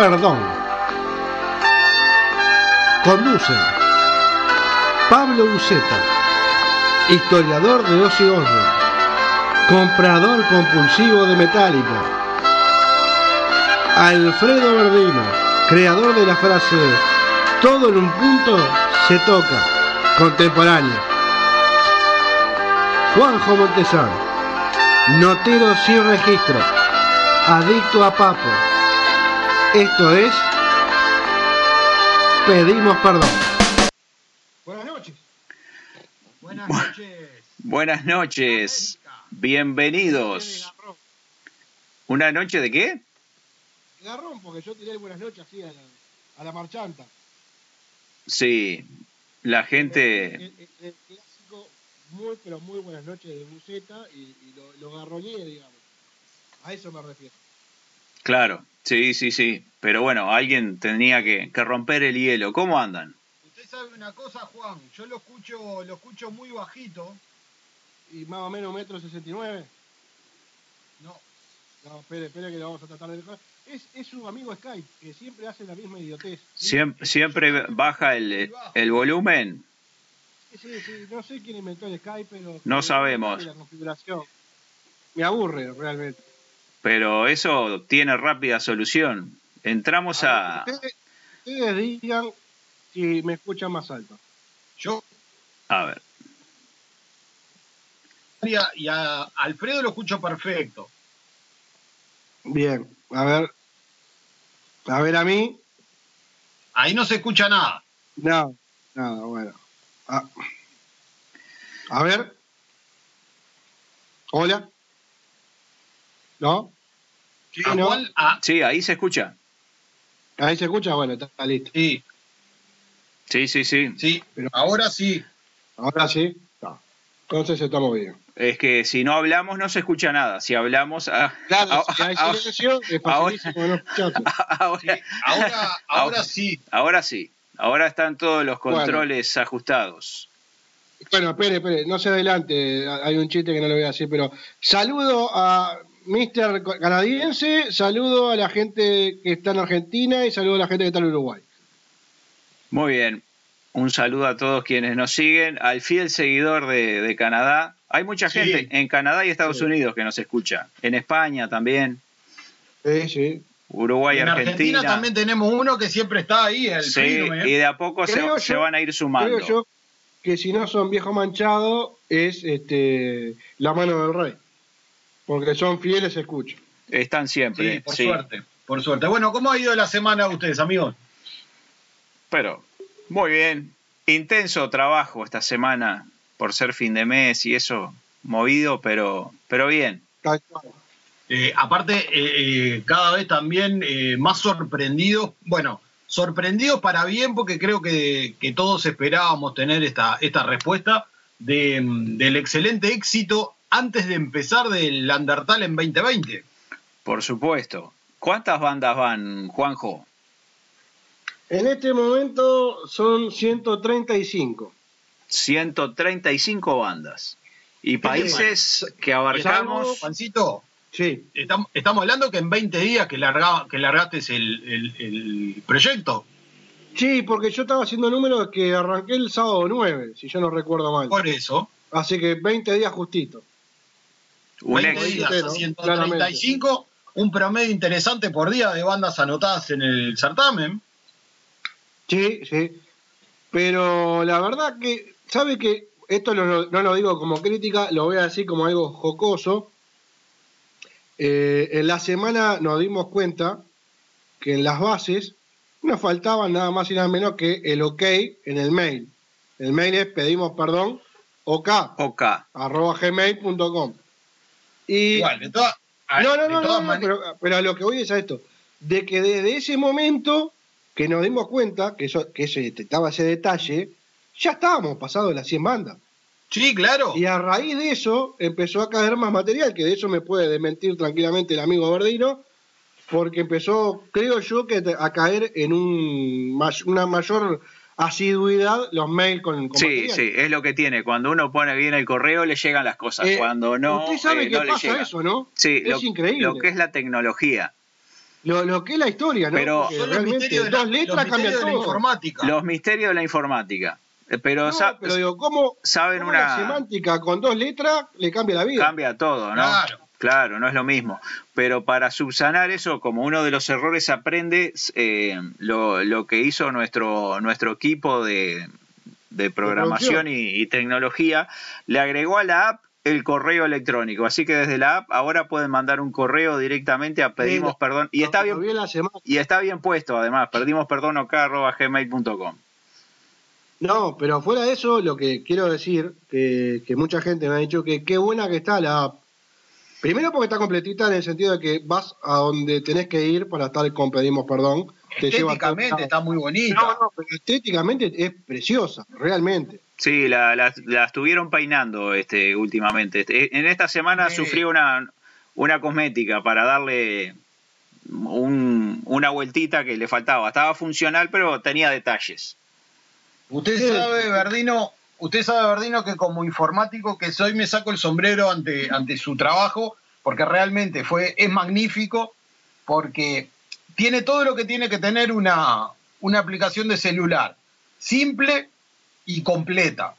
Perdón. Conducen Pablo Uceta, historiador de Ozzy Osbourne, comprador compulsivo de Metallica. Alfredo Verdino, creador de la frase Todo en un punto se toca, contemporáneo. Juanjo Montesano, notero sin registro, adicto a papo. Esto es Pedimos perdón. Buenas noches. Buenas noches. Buenas noches. Bienvenidos. ¿Una noche de qué? Garrón, porque yo tiré buenas noches así a la, a la marchanta. Sí, la gente... El, el- el clásico, muy pero muy buenas noches de Buceta y, y lo, lo garroñé, digamos. A eso me refiero. Claro, sí, sí, sí. Pero bueno, alguien tenía que, que romper el hielo. ¿Cómo andan? Usted sabe una cosa, Juan, yo lo escucho, lo escucho muy bajito. Y más o menos metro sesenta y nueve. No, No, espere, espere que lo vamos a tratar de dejar. Es, es su amigo Skype, que siempre hace la misma idiotez. Siempre, siempre baja el, el volumen. Sí, sí, sí, no sé quién inventó el Skype, pero... No sabemos. La configuración. Me aburre, realmente. Pero eso tiene rápida solución. Entramos a... Ustedes, ustedes digan si me escuchan más alto. yo A ver. y a, y a Alfredo lo escucho perfecto. Bien, a ver. A ver, a mí. Ahí no se escucha nada. No, nada, bueno. Ah. A ver. Hola. ¿No? Sí, ¿A no. cuál? A- Sí, ahí se escucha. Ahí se escucha, bueno, está, está listo. sí, Sí, sí, sí. sí. Pero- Ahora sí. Ahora sí. No. Entonces estamos bien. Es que si no hablamos no se escucha nada. Si hablamos... ah, Claro, ah, si hay ah, silencio, es ahora- no ahora, sí. Ahora, ahora sí. ahora sí. Ahora están todos los controles ajustados. Bueno, espere, espere, no se adelante, hay un chiste que no le voy a decir, pero saludo a Mr. Canadiense, saludo a la gente que está en Argentina y saludo a la gente que está en Uruguay. Muy bien. Un saludo a todos quienes nos siguen, al fiel seguidor de, de Canadá. Hay mucha Sí. gente en Canadá y Estados Sí. Unidos que nos escucha. En España también, Sí, sí. Uruguay, en Argentina. Argentina. también tenemos uno que siempre está ahí, el Sí, ¿eh? y de a poco se, se van a ir sumando. Creo yo que si no son viejo manchado es este la mano del rey, porque son fieles escuchan. Están siempre. Sí, por sí. suerte. Por suerte. Bueno, ¿cómo ha ido la semana de ustedes, amigos? Pero, muy bien. Intenso trabajo esta semana por ser fin de mes y eso, movido, pero, pero bien. Eh, aparte, eh, eh, cada vez también eh, más sorprendidos, bueno, sorprendidos para bien porque creo que, que todos esperábamos tener esta, esta respuesta de, mm, del excelente éxito antes de empezar del Undertale en 2020. Por supuesto. ¿Cuántas bandas van, Juanjo? En este momento son 135. 135 bandas. Y países que abarcamos. Juancito, Sí, estamos, estamos hablando que en 20 días que, larga, que largaste el, el- el proyecto. sí, porque yo estaba haciendo números que arranqué el sábado 9, si yo no recuerdo mal. Por eso, Así que 20 días justito. Un 20 éxito. días éxito, a 135, un promedio interesante por día de bandas anotadas en el certamen. Sí, sí. Pero la verdad que, ¿sabe que Esto lo- no lo digo como crítica, lo voy a decir como algo jocoso. Eh, en la semana nos dimos cuenta que en las bases nos faltaban nada más y nada menos que el ok en el mail. El mail es pedimos perdón, ok, OK. arroba gmail.com. Y Igual, de, todas no, no, no, no, maneras- pero, pero a lo que voy es a esto, de que desde ese momento que nos dimos cuenta que eso, que ese, estaba ese detalle, ya estábamos pasados las 100 bandas. Sí, claro. Y a raíz de eso empezó a caer más material, que de eso me puede desmentir tranquilamente el amigo Verdino, porque empezó, creo yo, que a caer en un, una mayor asiduidad los mails con, con Sí, material. sí, es lo que tiene. Cuando uno pone bien el correo le llegan las cosas. Eh, Cuando no, Usted sabe eh, que no pasa llega. eso, ¿no? Sí, es lo, increíble. lo que es la tecnología. lo, lo que es la historia, ¿no? Pero- Porque Son los realmente misterios de la, dos los letras cambian misterios de la todo. informática. Los misterios de la informática. Eh, Pero, No, sa- pero digo, ¿cómo, saben cómo una- la semántica con dos letras le cambia la vida? cambia todo, ¿no? Claro. Claro, no es lo mismo. Pero para subsanar eso, como uno de los errores aprende, eh, lo, lo que hizo nuestro, nuestro equipo de, de programación y, y tecnología, le agregó a la app el correo electrónico. Así que desde la app ahora pueden mandar un correo directamente a pedimos perdón. Y está bien, y está bien puesto además, pedimos perdón gmail.com. No, pero fuera de eso, lo que quiero decir, que, que mucha gente me ha dicho que qué buena que está la app. Primero porque está completita en el sentido de que vas a donde tenés que ir para estar con pedimos perdón. Te lleva Estéticamente está muy bonita. No, no, pero estéticamente es preciosa, realmente. Sí, la, la, la estuvieron peinando este, últimamente. Este, En esta semana Sí. sufrió una, una cosmética para darle un- una vueltita que le faltaba. Estaba funcional, pero tenía detalles. Usted sabe, Verdino, usted sabe, Verdino, que como informático que soy me saco el sombrero ante, ante su trabajo, porque realmente fue, es magnífico, porque tiene todo lo que tiene que tener una, una aplicación de celular. Simple y completa.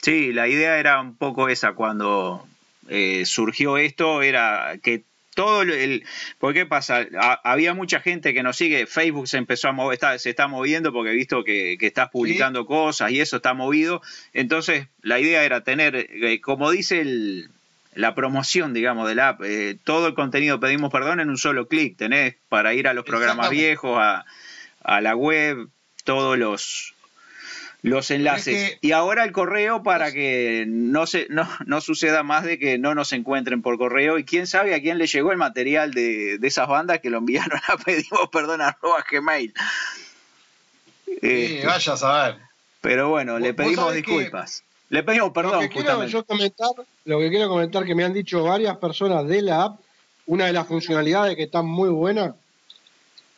Sí, la idea era un poco esa cuando eh, surgió esto, era que todo el... ¿Por qué pasa? Ha- había mucha gente que nos sigue, Facebook se empezó a mover, está- se está moviendo porque he visto que, que estás publicando cosas y eso está movido. Entonces, la idea era tener, eh, como dice el, la promoción, digamos, de la app, eh, todo el contenido pedimos perdón en un solo clic. Tenés para ir a los programas viejos, a, a la web, todos los los enlaces. Es que- y ahora el correo para que no se no, no suceda más de que no nos encuentren por correo. Y quién sabe a quién le llegó el material de, de esas bandas que lo enviaron a pedimos perdón arroba gmail. Sí, Este, vaya a saber. pero bueno, le pedimos que- disculpas. Le pedimos lo perdón, que quiero yo comentar, lo que quiero comentar que me han dicho varias personas de la app, una de las funcionalidades que está muy buena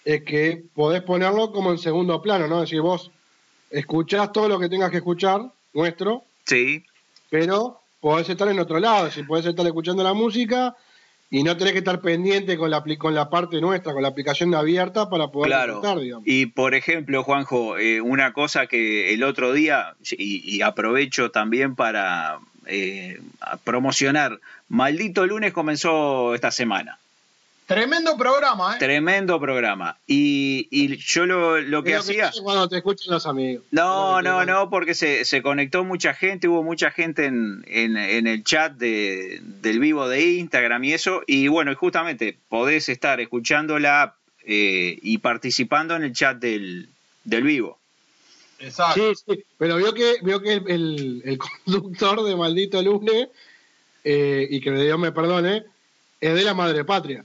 es que podés ponerlo como en segundo plano, ¿no? Es decir, vos escuchás todo lo que tengas que escuchar, nuestro, Sí, pero podés estar en otro lado, si podés estar escuchando la música y no tenés que estar pendiente con la, con la parte nuestra, con la aplicación abierta para poder Claro. digamos. Y por ejemplo, Juanjo, eh, una cosa que el otro día, y, y aprovecho también para eh, promocionar, Maldito Lunes comenzó esta semana. Tremendo programa, ¿eh? Tremendo programa. Y, y yo lo, lo que lo hacía... cuando te escuchan los amigos. No, no, no, porque se, se conectó mucha gente, hubo mucha gente en, en, en el chat de, del vivo de Instagram y eso, y bueno, y justamente podés estar escuchando la app eh, y participando en el chat del, del vivo. Exacto. Sí, sí, pero vio que, vio que el, el- el conductor de Maldito Lunes, eh, y que Dios me perdone, es de la madre patria.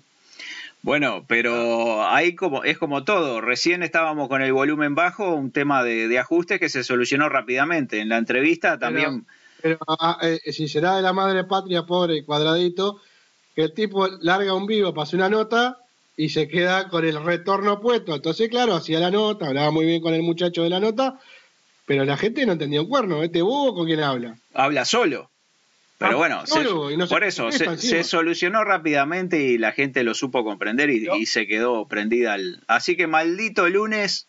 Bueno, pero ahí como es como todo. Recién estábamos con el volumen bajo, un tema de, de ajuste que se solucionó rápidamente. En la entrevista también. Pero ah, eh, si será de la madre patria, pobre cuadradito, que el tipo larga un vivo, pasa una nota y se queda con el retorno puesto. Entonces, claro, hacía la nota, hablaba muy bien con el muchacho de la nota, pero la gente no entendía un cuerno. ¿Este búho con quién habla? habla solo. Pero Ah, bueno, se- no por eso se, solucionó rápidamente y la gente lo supo comprender y, se quedó prendida. al- Así que maldito lunes,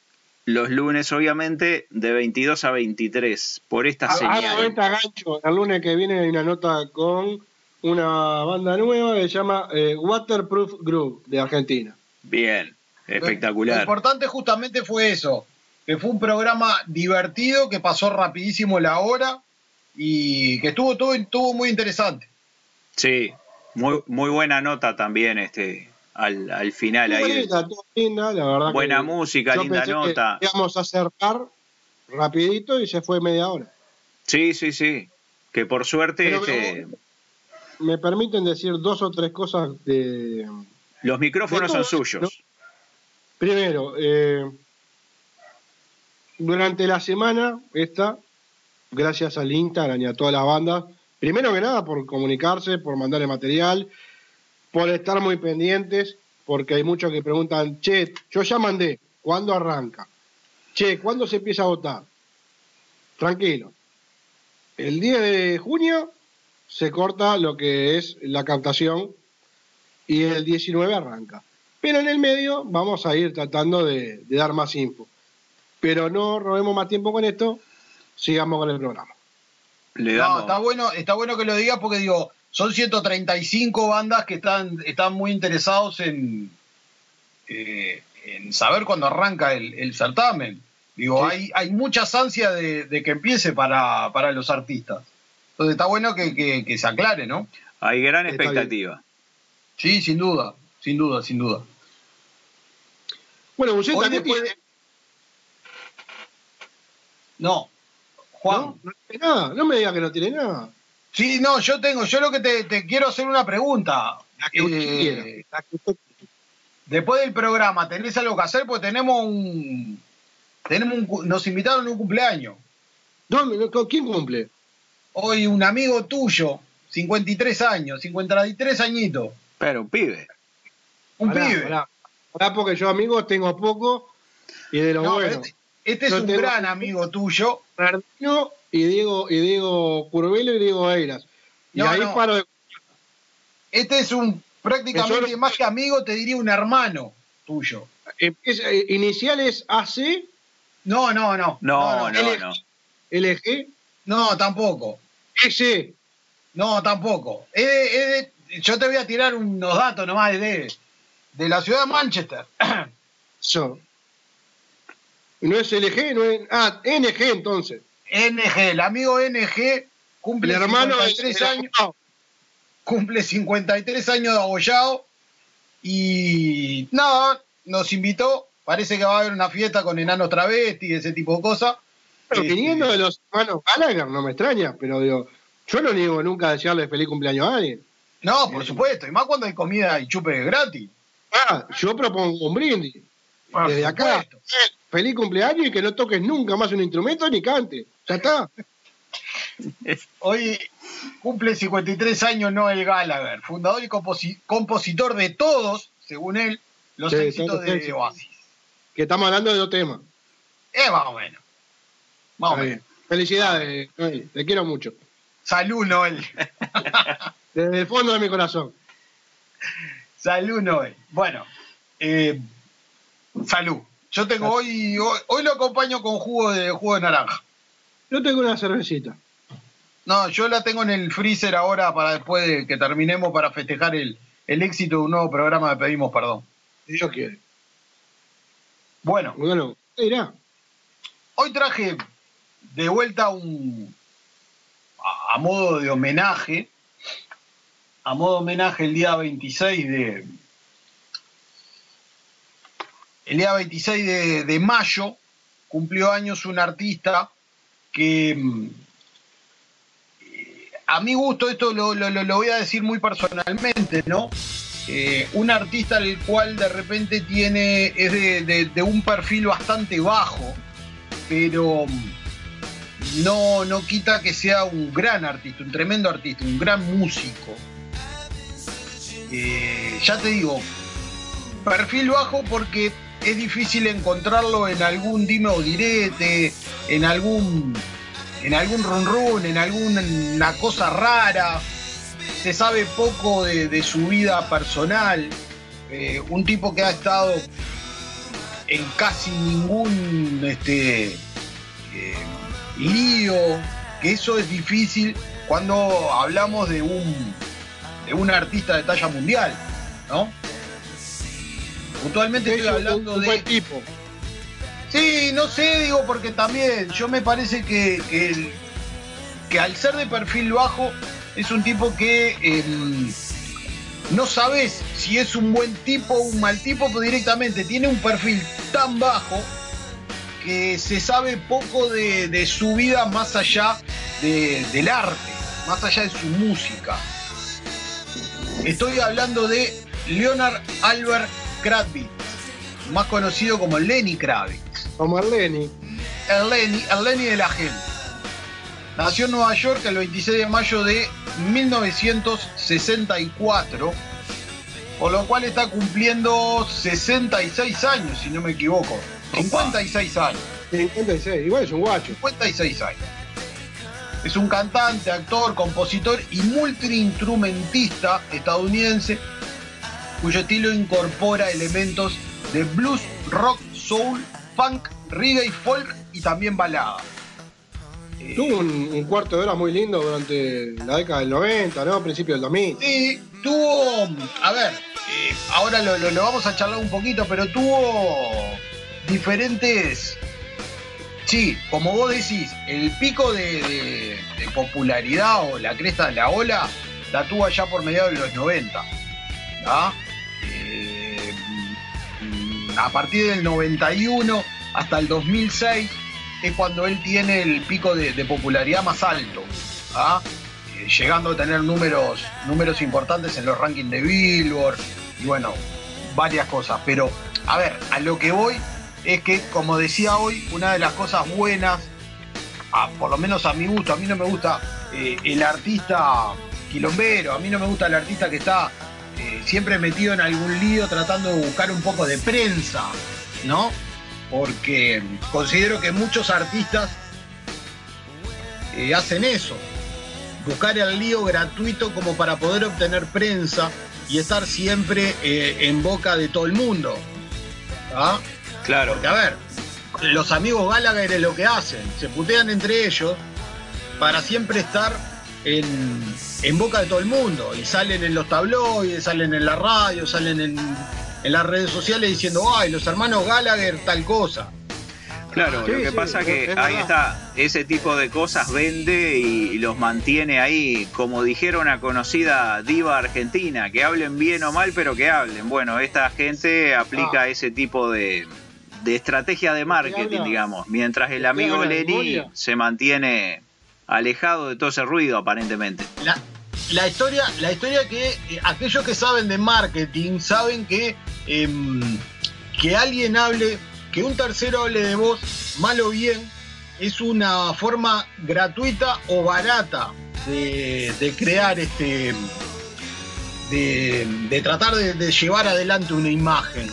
los lunes obviamente de 22 a 23 por esta Ah, ah, señal. venta gancho. El lunes que viene hay una nota con una banda nueva que se llama eh, Waterproof Group de Argentina. Bien, Lo espectacular. importante justamente fue eso, que fue un programa divertido, que pasó rapidísimo la hora y que estuvo todo estuvo muy interesante. Sí, muy, muy buena nota también este al, al final ahí. Muy todo linda, la verdad. Buena que música, yo linda pensé que nota. íbamos a acercar rapidito y se fue media hora. Sí, sí, sí. Que por suerte Pero este, Me permiten decir dos o tres cosas de... los micrófonos de todo son suyos. Primero, eh, durante la semana esta, gracias al Instagram y a todas las bandas, primero que nada por comunicarse, por mandarle material, por estar muy pendientes, porque hay muchos que preguntan, che, yo ya mandé, ¿cuándo arranca? Che, ¿cuándo se empieza a votar? Tranquilo. El 10 de junio se corta lo que es la captación y el 19 arranca. pero en el medio vamos a ir tratando de, dar más info. Pero no robemos más tiempo con esto, sigamos con el programa. No, está bueno, está bueno que lo digas porque digo, son 135 bandas que están, están muy interesados en, eh, en saber cuándo arranca el, certamen. Digo, hay, hay muchas ansias de, que empiece para, los artistas. Entonces está bueno que, se aclare, ¿no? Hay gran expectativa. Sí, sin duda, sin duda, sin duda. Bueno, usted también No, Juan. No, tiene nada, no me diga que no tiene nada. Sí, no, yo tengo, yo lo que te, quiero hacer una pregunta. La que usted quiera, la que usted Después del programa, ¿tenés algo que hacer? Porque tenemos un. Tenemos un, nos invitaron a un cumpleaños. ¿Dónde? ¿Quién cumple? Hoy un amigo tuyo, 53 años, 53 añitos. Pero un pibe. Un pibe. Pará, porque yo amigos tengo poco y de lo bueno. Este, este es un gran amigo tuyo. Bernardino y Diego, y Diego Curvelo y Diego Eiras. Y ahí paro de... Este es un prácticamente más que amigo, te diría un hermano tuyo. Eh, ¿Iniciales AC? No, no, no. No, no, no. ¿LG? No, tampoco. ¿S? No, tampoco. yo te voy a tirar unos datos nomás de, de la ciudad de Manchester. Eso. ¿No es LG? No es, ah, NG entonces. NG, el amigo NG cumple el hermano de tres años cumple 53 años de abollado y nada, nos invitó. Parece que va a haber una fiesta con enanos travesti y ese tipo de cosas. Pero este, viniendo de los hermanos Gallagher, no me extraña, pero digo, yo no niego nunca desearle feliz cumpleaños a alguien. No, por supuesto, y más cuando hay comida y chupe gratis. Ah, yo propongo un brindis. Desde acá, feliz cumpleaños y que no toques nunca más un instrumento ni cante. Ya está. Hoy cumple 53 años Noel Gallagher, fundador y compositor de todos, según él, los éxitos de Oasis. Que estamos hablando de dos temas. Eh, más o menos. Felicidades, Noel, te quiero mucho. Salud, Noel. Desde el fondo de mi corazón. Salud, Noel. Bueno, eh, salud. Yo tengo hoy, hoy, hoy, lo acompaño con jugo de jugo de naranja. Yo tengo una cervecita. No, yo la tengo en el freezer ahora para después de que terminemos para festejar el, éxito de un nuevo programa de Pedimos Perdón. Si Dios quiere. Bueno. Bueno, ¿qué dirá? Hoy traje de vuelta un. A, modo de homenaje. A modo de homenaje el día 26 de. El día 26 de, mayo cumplió años un artista que a mi gusto, esto lo, voy a decir muy personalmente, ¿no? Eh, un artista al cual de repente tiene, es de, un perfil bastante bajo, pero no, no quita que sea un gran artista, un tremendo artista, un gran músico. Eh, ya te digo, perfil bajo porque es difícil encontrarlo en algún dime o direte, en algún en algún run run, en alguna cosa rara. Se sabe poco de, su vida personal. Eh, un tipo que ha estado en casi ningún este, eh, lío, que eso es difícil cuando hablamos de un, de un artista de talla mundial, ¿no? Puntualmente estoy hablando de. Buen tipo. Sí, no sé, digo, porque también yo me parece que, que, al ser de perfil bajo es un tipo que em, no sabes si es un buen tipo o un mal tipo, pero directamente tiene un perfil tan bajo que se sabe poco de, su vida más allá del arte, más allá de su música. Estoy hablando de Leonard Albert Kravitz, más conocido como Lenny Kravitz. Como el Lenny. El Lenny, el Lenny de la gente. Nació en Nueva York el 26 de mayo de 1964, por lo cual está cumpliendo 66 años, si no me equivoco. 56 años. 56, igual es un guacho. 56 años. Es un cantante, actor, compositor y multiinstrumentista estadounidense cuyo estilo incorpora elementos de blues, rock, soul, funk, reggae, folk y también balada. Tuvo un, cuarto de hora muy lindo durante la década del 90, ¿no? Principio del 2000. Sí, tuvo. A ver, eh, ahora lo, vamos a charlar un poquito, pero tuvo diferentes. Sí, como vos decís, el pico de, popularidad o la cresta de la ola la tuvo allá por mediados de los 90. Eh, a partir del 91 hasta el 2006 es cuando él tiene el pico de, popularidad más alto, ¿ah? eh, llegando a tener números, números importantes en los rankings de Billboard y bueno, varias cosas. Pero, a ver, a lo que voy es que, como decía hoy, una de las cosas buenas, por lo menos a mi gusto, a mí no me gusta eh, el artista quilombero, a mí no me gusta el artista que está siempre metido en algún lío tratando de buscar un poco de prensa, ¿no? porque considero que muchos artistas eh, hacen eso, buscar el lío gratuito como para poder obtener prensa y estar siempre eh, en boca de todo el mundo. ¿Ah? Claro. Porque a ver, los amigos Gallagher es lo que hacen, se putean entre ellos para siempre estar en, en boca de todo el mundo y salen en los tabloides, salen en la radio, salen en en las redes sociales diciendo, ay, los hermanos Gallagher tal cosa. Claro, lo que pasa que ahí está, ese tipo de cosas vende y, los mantiene ahí, como dijeron una conocida diva argentina, que hablen bien o mal, pero que hablen. Bueno, esta gente aplica ah. ese tipo de, estrategia de marketing, digamos, mientras el amigo Lenny se mantiene alejado de todo ese ruido, aparentemente la historia, la historia que eh, aquellos que saben de marketing saben que em, que alguien hable, que un tercero hable de vos, mal o bien, es una forma gratuita o barata de, crear este. De, tratar de, llevar adelante una imagen.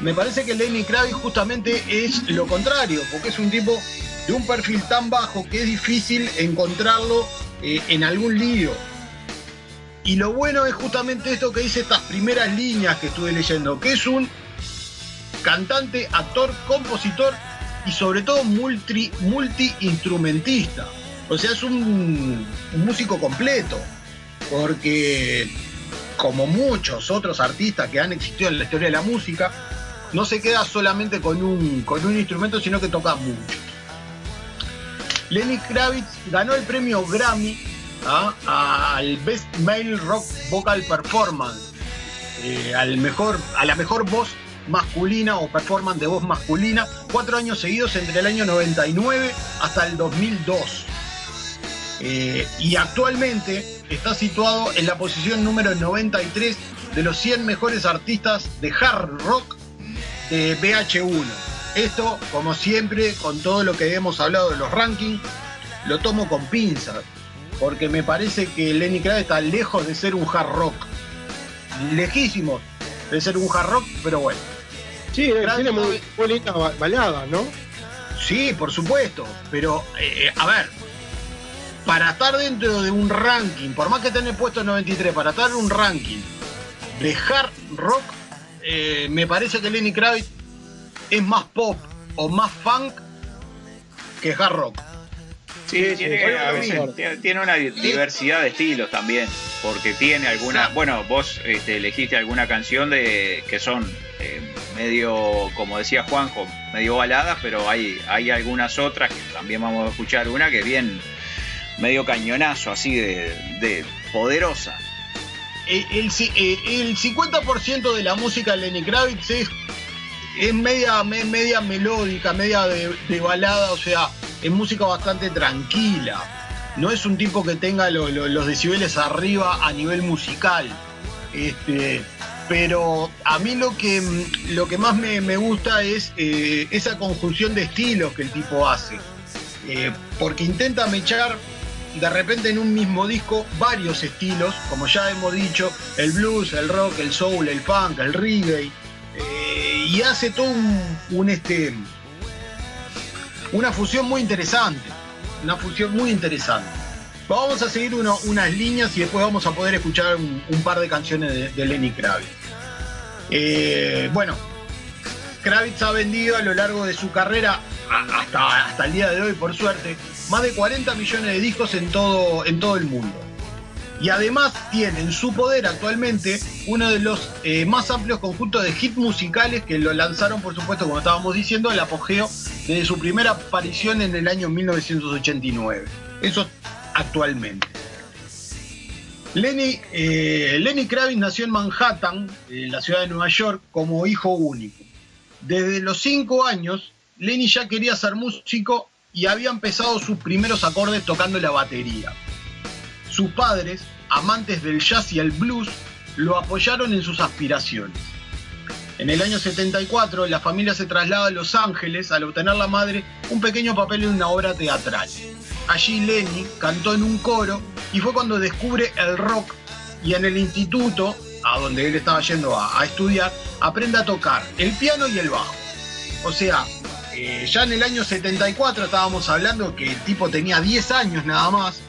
Me parece que Lenny Kravitz justamente es lo contrario, porque es un tipo de un perfil tan bajo que es difícil encontrarlo eh, en algún lío. Y lo bueno es justamente esto que dice estas primeras líneas que estuve leyendo, que es un cantante, actor, compositor y sobre todo multi, multi-instrumentista. O sea, es un, músico completo, porque como muchos otros artistas que han existido en la historia de la música, no se queda solamente con un, con un instrumento, sino que toca mucho. Lenny Kravitz ganó el premio Grammy ¿ah? al Best Male Rock Vocal Performance, eh, al mejor, a la mejor voz masculina o performance de voz masculina, cuatro años seguidos entre el año 99 hasta el 2002. Eh, y actualmente está situado en la posición número 93 de los 100 mejores artistas de hard rock de BH1. Esto, como siempre, con todo lo que hemos hablado de los rankings, lo tomo con pinzas, porque me parece que Lenny Kravitz está lejos de ser un hard rock. Lejísimo de ser un hard rock, pero bueno. Sí, tiene muy, lindas baladas, ¿no? Sí, por supuesto, pero eh, a ver, para estar dentro de un ranking, por más que tenés puesto 93, para estar en un ranking de hard rock, eh, me parece que Lenny Kravitz es más pop o más funk que hard rock. Sí, tiene, una diversidad de estilos también, porque tiene alguna, bueno, vos este, elegiste alguna canción de que son eh, medio, como decía Juanjo, medio baladas, pero hay, hay algunas otras que también vamos a escuchar una que es bien medio cañonazo, así de, poderosa. El, el, el 50% de la música de Lenny Kravitz es es media, media melódica, media de, balada, o sea, es música bastante tranquila. No es un tipo que tenga los decibeles arriba a nivel musical. Este, pero a mí lo que, lo que más me, gusta es eh, esa conjunción de estilos que el tipo hace. Eh, porque intenta mechar de repente en un mismo disco varios estilos, como ya hemos dicho, el blues, el rock, el soul, el funk, el reggae. Y hace todo un, este, una fusión muy interesante. Una fusión muy interesante. Vamos a seguir unas líneas y después vamos a poder escuchar un, par de canciones de, Lenny Kravitz. Eh, bueno, Kravitz ha vendido a lo largo de su carrera, hasta, hasta el día de hoy por suerte, más de 40 millones de discos en todo, en todo el mundo. Y además tiene en su poder actualmente uno de los eh, más amplios conjuntos de hits musicales que lo lanzaron, por supuesto, como estábamos diciendo, al apogeo desde su primera aparición en el año 1989. Eso actualmente. Lenny, eh, Kravitz nació en Manhattan, en la ciudad de Nueva York, como hijo único. Desde los cinco años, Lenny ya quería ser músico y había empezado sus primeros acordes tocando la batería. Sus padres, amantes del jazz y el blues, lo apoyaron en sus aspiraciones. En el año 74, la familia se traslada a Los Ángeles al obtener la madre un pequeño papel en una obra teatral. Allí Lenny cantó en un coro y fue cuando descubre el rock y en el instituto, a donde él estaba yendo a, estudiar, aprende a tocar el piano y el bajo. O sea, eh, ya en el año 74 estábamos hablando que el tipo tenía 10 años nada más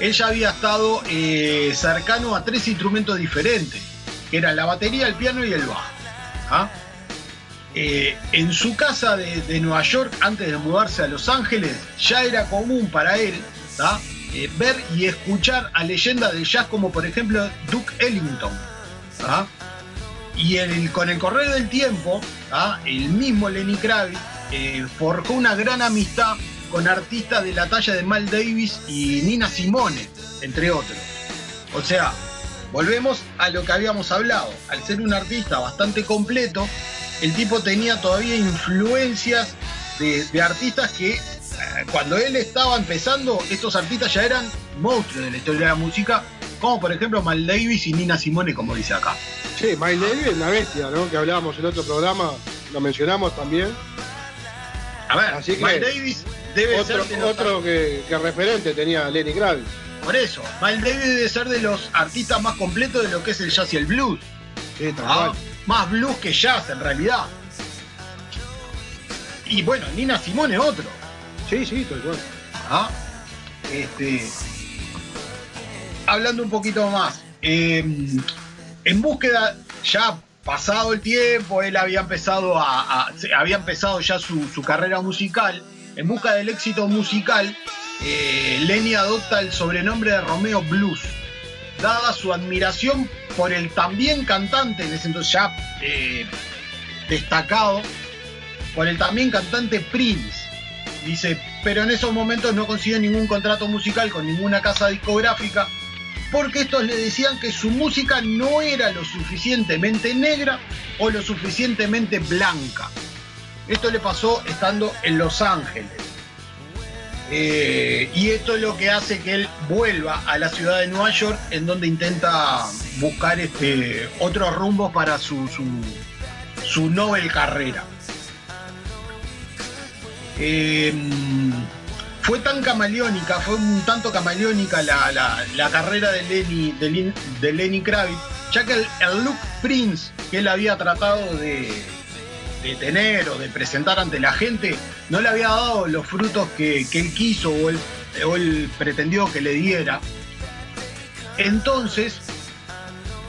él ya había estado eh, cercano a tres instrumentos diferentes, que eran la batería, el piano y el bajo. ¿ah? Eh, en su casa de, Nueva York, antes de mudarse a Los Ángeles, ya era común para él eh, ver y escuchar a leyendas del jazz como por ejemplo Duke Ellington. Y con el correr del tiempo, el mismo Lenny Kravitz forjó una gran amistad con artistas de la talla de Mal Davis y Nina Simone, entre otros. O sea, volvemos a lo que habíamos hablado. Al ser un artista bastante completo, el tipo tenía todavía influencias de, artistas que eh, cuando él estaba empezando, estos artistas ya eran monstruos de la historia de la música, como por ejemplo Mal Davis y Nina Simone, como dice acá. Sí, Miles Davis es la bestia, ¿no? Que hablábamos en otro programa, lo mencionamos también. A ver, Así Davis debe otro, ser otro que, referente tenía Lenny Kravitz. Por eso, Miles Davis debe ser de los artistas más completos de lo que es el jazz y el blues. Sí, ah, más blues que jazz en realidad. Y bueno, Nina Simone otro. Sí, sí, tal cual. Ah, este, hablando un poquito más, em, en búsqueda ya pasado el tiempo, él había empezado a, había empezado ya su, carrera musical en busca del éxito musical, eh, Lenny adopta el sobrenombre de Romeo Blues, dada su admiración por el también cantante, en ese entonces ya eh, destacado, por el también cantante Prince. Dice, pero en esos momentos no consiguió ningún contrato musical con ninguna casa discográfica, porque estos le decían que su música no era lo suficientemente negra o lo suficientemente blanca. Esto le pasó estando en Los Ángeles. Eh, y esto es lo que hace que él vuelva a la ciudad de Nueva York, en donde intenta buscar este, otros rumbos para su, su, Nobel carrera. Eh, fue tan camaleónica, fue un tanto camaleónica la, carrera de Lenny, de, Kravitz, ya que el look Prince que él había tratado de, de tener o de presentar ante la gente no le había dado los frutos que, él quiso o él, pretendió que le diera. Entonces,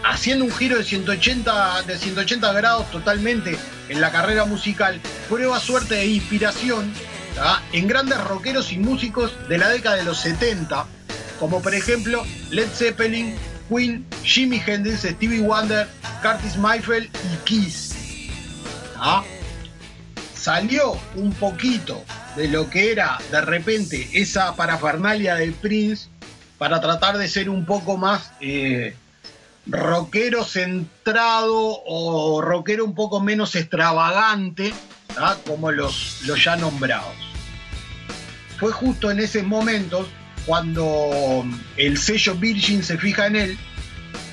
haciendo un giro de 180, de 180 grados totalmente en la carrera musical, prueba suerte de inspiración en grandes rockeros y músicos de la década de los 70, como por ejemplo Led Zeppelin, Queen, Jimi Hendrix, Stevie Wonder, Curtis Mayfield y Kiss. Salió un poquito de lo que era de repente esa parafernalia del Prince para tratar de ser un poco más eh, rockero centrado o rockero un poco menos extravagante, como los, los ya nombrados. Fue justo en ese momento cuando el sello Virgin se fija en él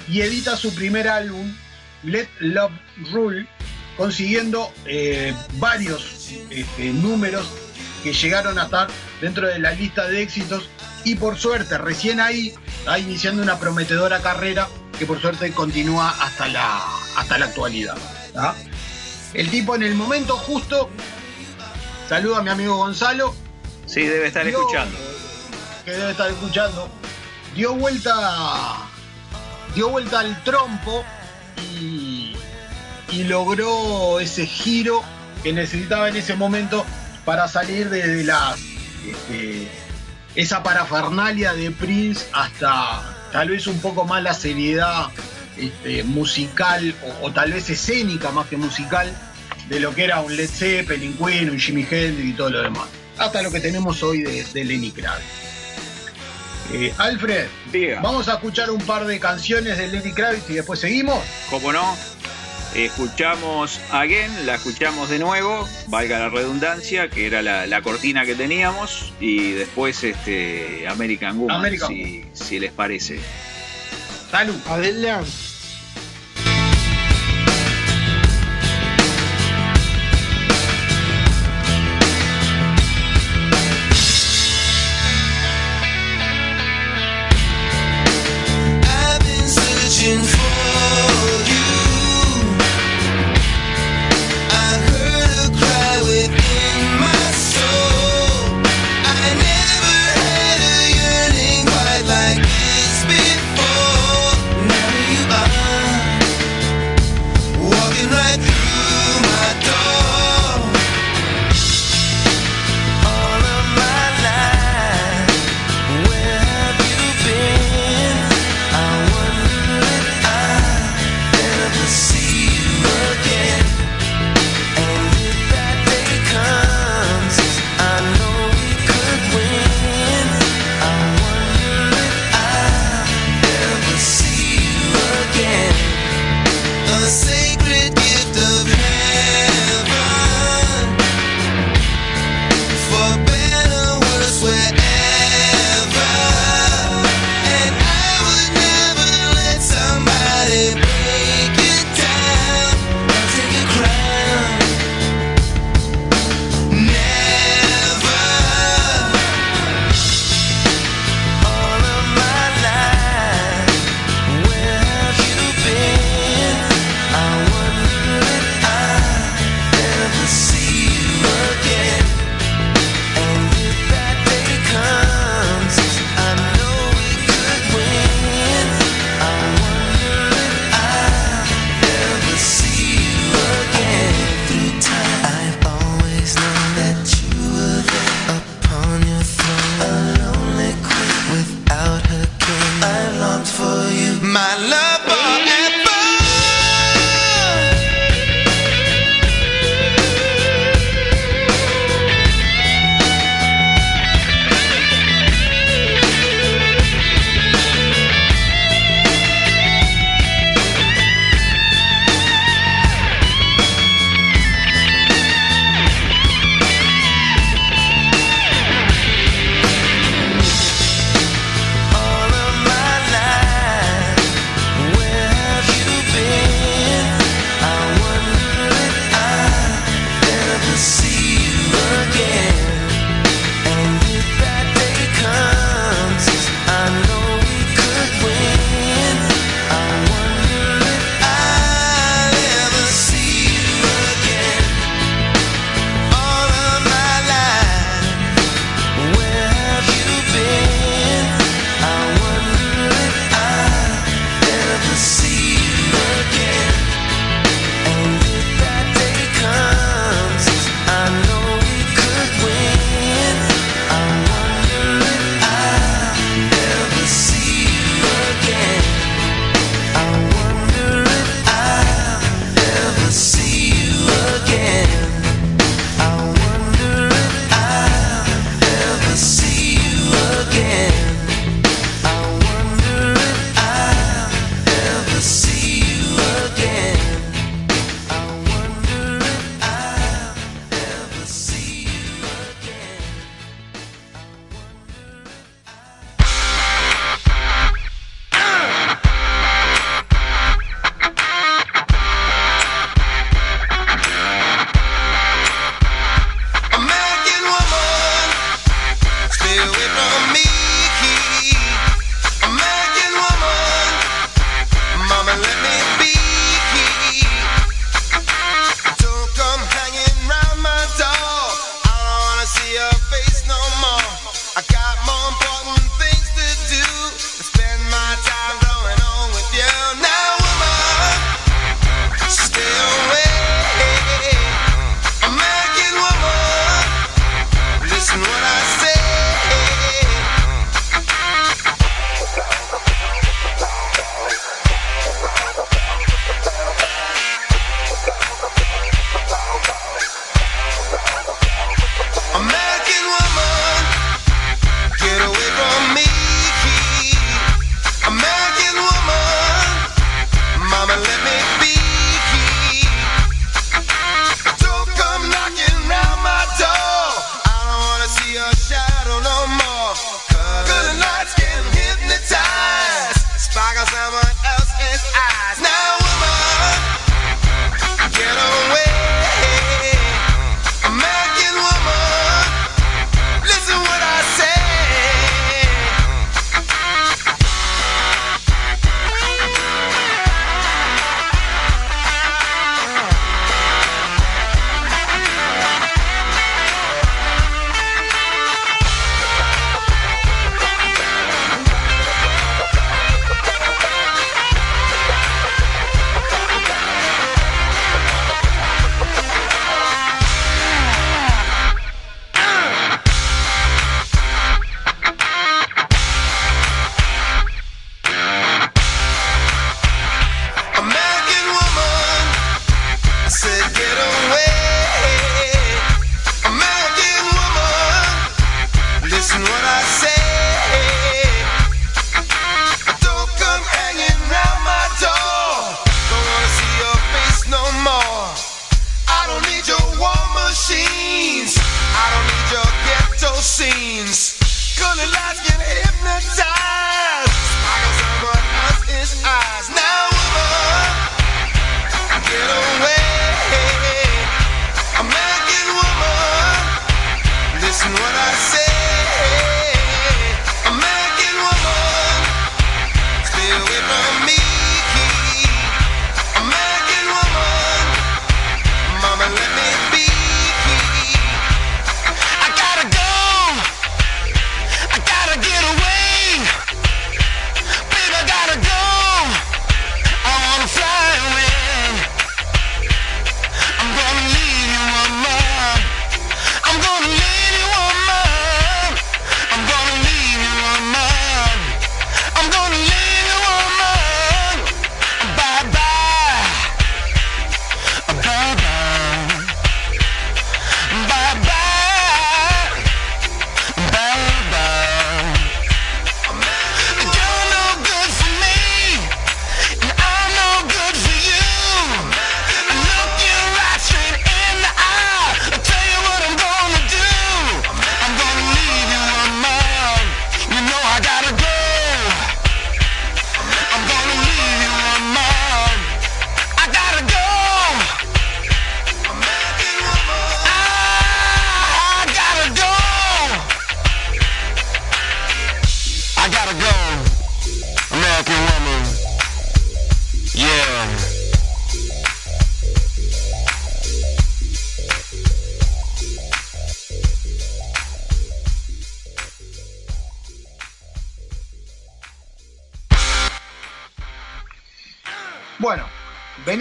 y edita su primer álbum, Let Love Rule, consiguiendo eh, varios este, números que llegaron a estar dentro de la lista de éxitos y por suerte recién ahí está iniciando una prometedora carrera que por suerte continúa hasta la, hasta la actualidad. El tipo en el momento justo, saluda a mi amigo Gonzalo. Sí, debe estar escuchando. que debe estar escuchando, dio vuelta, dio vuelta al trompo y, y logró ese giro que necesitaba en ese momento para salir desde la, este, esa parafernalia de Prince hasta tal vez un poco más la seriedad este, musical o, o, tal vez escénica más que musical de lo que era un Led Zeppelin, Queen, un Jimi Hendrix y todo lo demás. Hasta lo que tenemos hoy de, de Lenny Kravitz. Eh, Alfred, Diga. vamos a escuchar un par de canciones de Lenny Kravitz y después seguimos. ¿Cómo no? Escuchamos Again, la escuchamos de nuevo, valga la redundancia, que era la, la cortina que teníamos, y después este, American Woman, American si, si les parece. Salud. Adelante.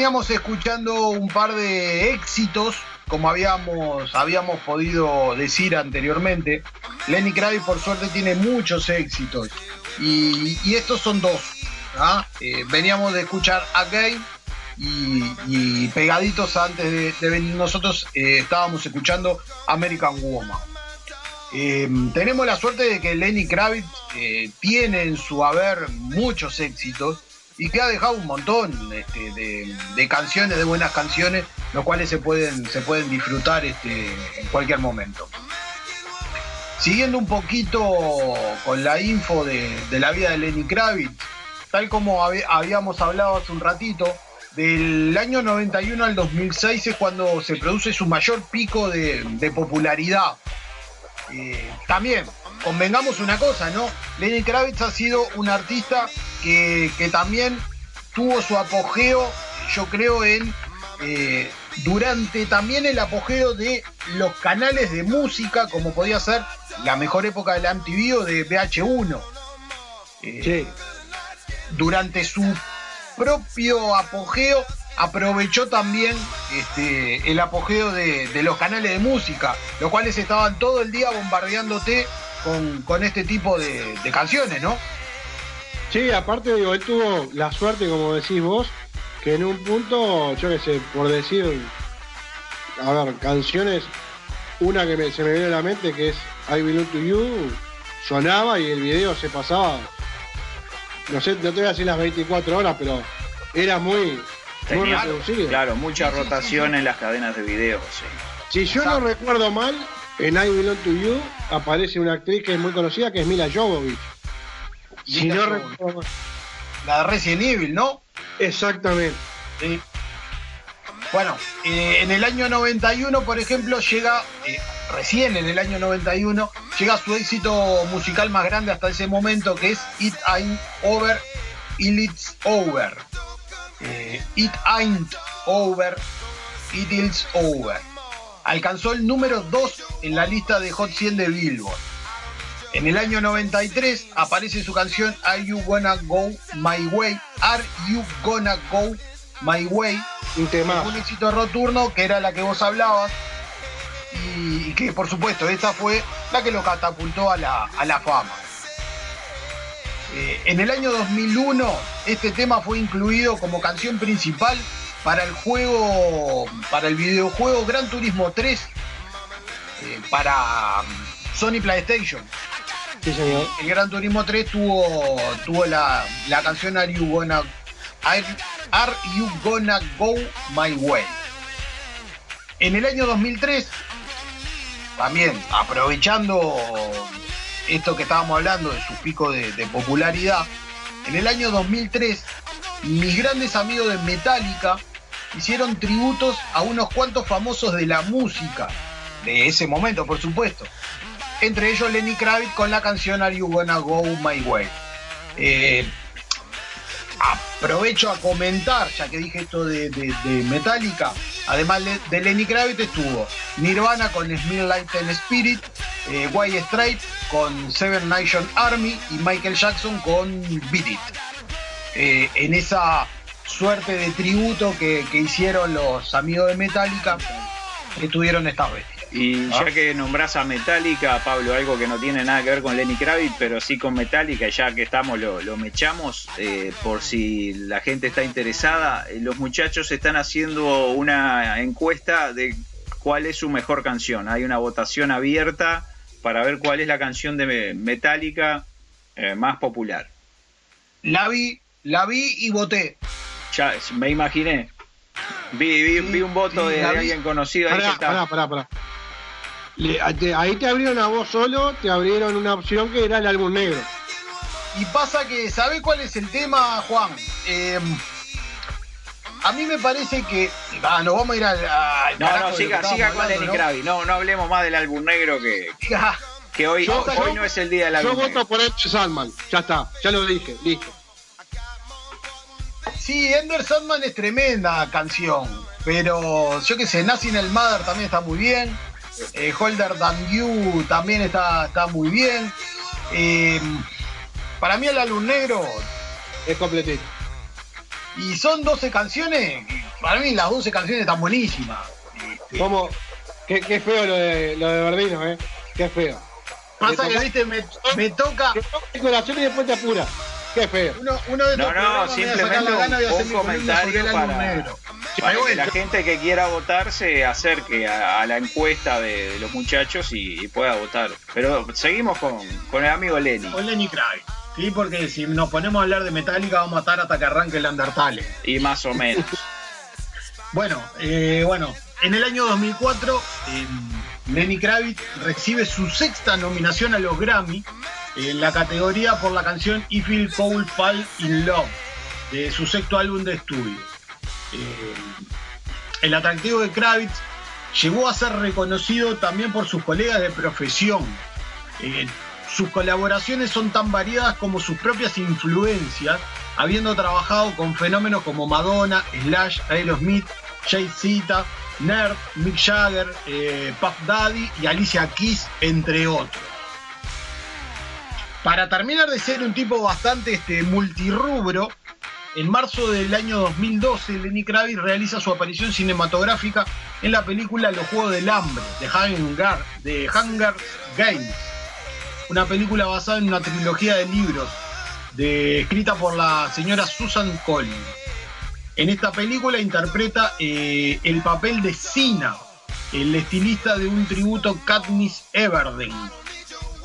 Veníamos escuchando un par de éxitos, como habíamos, habíamos podido decir anteriormente. Lenny Kravitz por suerte tiene muchos éxitos y, estos son dos. ¿ah? Eh, veníamos de escuchar Again y, y pegaditos antes de, venir nosotros eh, estábamos escuchando American Woman. Eh, tenemos la suerte de que Lenny Kravitz tiene en su haber muchos éxitos y que ha dejado un montón este, de, canciones, de buenas canciones, los cuales se pueden, se pueden disfrutar este, en cualquier momento. Siguiendo un poquito con la info de, la vida de Lenny Kravitz, tal como hab- habíamos hablado hace un ratito, del año 91 al 2006 es cuando se produce su mayor pico de, de popularidad. Eh, también, convengamos una cosa, ¿no? Lenny Kravitz ha sido un artista que, que también tuvo su apogeo, yo creo, en eh, durante también el apogeo de los canales de música, como podía ser la mejor época de la MTV o de VH1. Eh, Sí. durante su propio apogeo aprovechó también este, el apogeo de, de los canales de música, los cuales estaban todo el día bombardeándote con, con este tipo de, de canciones, ¿no? Sí, aparte digo, él tuvo la suerte, como decís vos, que en un punto, yo qué sé, por decir, a ver, canciones, una que me- se me viene a la mente que es I Belong to You, sonaba y el video se pasaba, no sé, no te voy a decir las 24 horas, pero era muy, muy Tenía, claro, mucha Sí, sí, sí, rotación sí. en las cadenas de video, sí. Si yo no recuerdo mal, en I Belong to You aparece una actriz que es muy conocida, que es Mila Jovovich. Si Mila no Jovovich. recuerdo. La de Resident Evil, ¿no? Exactamente. Sí. Bueno, eh, en el año 91, por ejemplo, llega, eh, recién en el año 91, llega su éxito musical más grande hasta ese momento, que es It Ain't Over, Till It's Over. Eh, It Ain't Over, It Is Over. Alcanzó el número 2 en la lista de Hot 100 de Billboard. En el año 93 aparece su canción Are You Gonna Go My Way? Are You Gonna Go My Way? Un tema. un éxito roturno que era la que vos hablabas y, que por supuesto esta fue la que lo catapultó a la, a la fama. Eh, en el año 2001 este tema fue incluido como canción principal para el juego, para el videojuego Gran Turismo 3 eh, para mm, Sony PlayStation. Sí, señor. El Gran Turismo 3 tuvo, tuvo la, la canción Are You Gonna Are, Are You Gonna Go My Way. En el año 2003 también aprovechando esto que estábamos hablando de su pico de, de popularidad, en el año 2003 mis grandes amigos de Metallica hicieron tributos a unos cuantos famosos de la música, de ese momento por supuesto. Entre ellos Lenny Kravitz con la canción Are You Gonna Go My Way. Eh, aprovecho a comentar, ya que dije esto de, de- Metallica, además de, de Lenny Kravitz estuvo Nirvana con Smell Like Teen Spirit, eh, White Straight con Seven Nation Army y Michael Jackson con Beat It. Eh, en esa suerte de tributo que, que hicieron los amigos de Metallica que tuvieron estas bestias. Y Ah. ya que nombrás a Metallica, Pablo, algo que no tiene nada que ver con Lenny Kravitz, pero sí con Metallica, ya que estamos lo, lo mechamos, eh, por si la gente está interesada, eh, los muchachos están haciendo una encuesta de cuál es su mejor canción. Hay una votación abierta para ver cuál es la canción de Metallica eh, más popular. La vi, la vi y voté. Ya me imaginé. Vi, vi, vi un voto sí, de, alguien conocido ahí que Pará, está. pará, pará, pará. Le- a- te- ahí te abrieron a vos solo, te abrieron una opción que era el álbum negro. Y pasa que, ¿sabe cuál es el tema, Juan? Eh, a mí me parece que. Ah, nos vamos a ir al. al No, no, siga, con Lenny Kravitz. No, no hablemos más del álbum negro que, que hoy, Yo- hoy yo- no es el día del Yo álbum voto negro. por Ed Sandman, ya está, ya lo dije, listo. Sí, Ender Sandman es tremenda canción. Pero yo qué sé, Nazi el Mother también está muy bien. Eh, Holder Than You también está, está muy bien. Eh, para mí el álbum negro. Es completito. Y son 12 canciones. Para mí las 12 canciones están buenísimas. Este, Como, qué, qué feo lo de, lo de Bardino, eh. Qué feo. pasa que, viste, me, me toca. Que toca el corazón y después te apura. Feo. Uno, uno de No, no, simplemente un- comentario para- que la gente que quiera votar se acerque a, a la encuesta de, de los muchachos y, y pueda votar. Pero seguimos con, con el amigo Lenny. con Lenny Kravitz. Sí, porque si nos ponemos a hablar de Metallica vamos a matar hasta que arranque el Undertale. Y más o menos. Bueno, eh, bueno, en el año 2004 eh, Lenny Kravitz recibe su sexta nominación a los Grammy en la categoría por la canción It Cold Fall in Love de su sexto álbum de estudio. Eh, el atractivo de Kravitz llegó a ser reconocido también por sus colegas de profesión. Eh, sus colaboraciones son tan variadas como sus propias influencias, habiendo trabajado con fenómenos como Madonna, Slash, Aerosmith, Jay Z, Nerd, Mick Jagger, eh, Puff Daddy y Alicia Keys, entre otros. Para terminar de ser un tipo bastante este, multirrubro, en marzo del año 2012, Lenny Kravitz realiza su aparición cinematográfica en la película Los Juegos del Hambre, de Hunger, Games. Una película basada en una trilogía de libros escrita por la señora Susan Collins. En esta película interpreta eh, el papel de Sina, el estilista de un tributo Katniss Everdeen.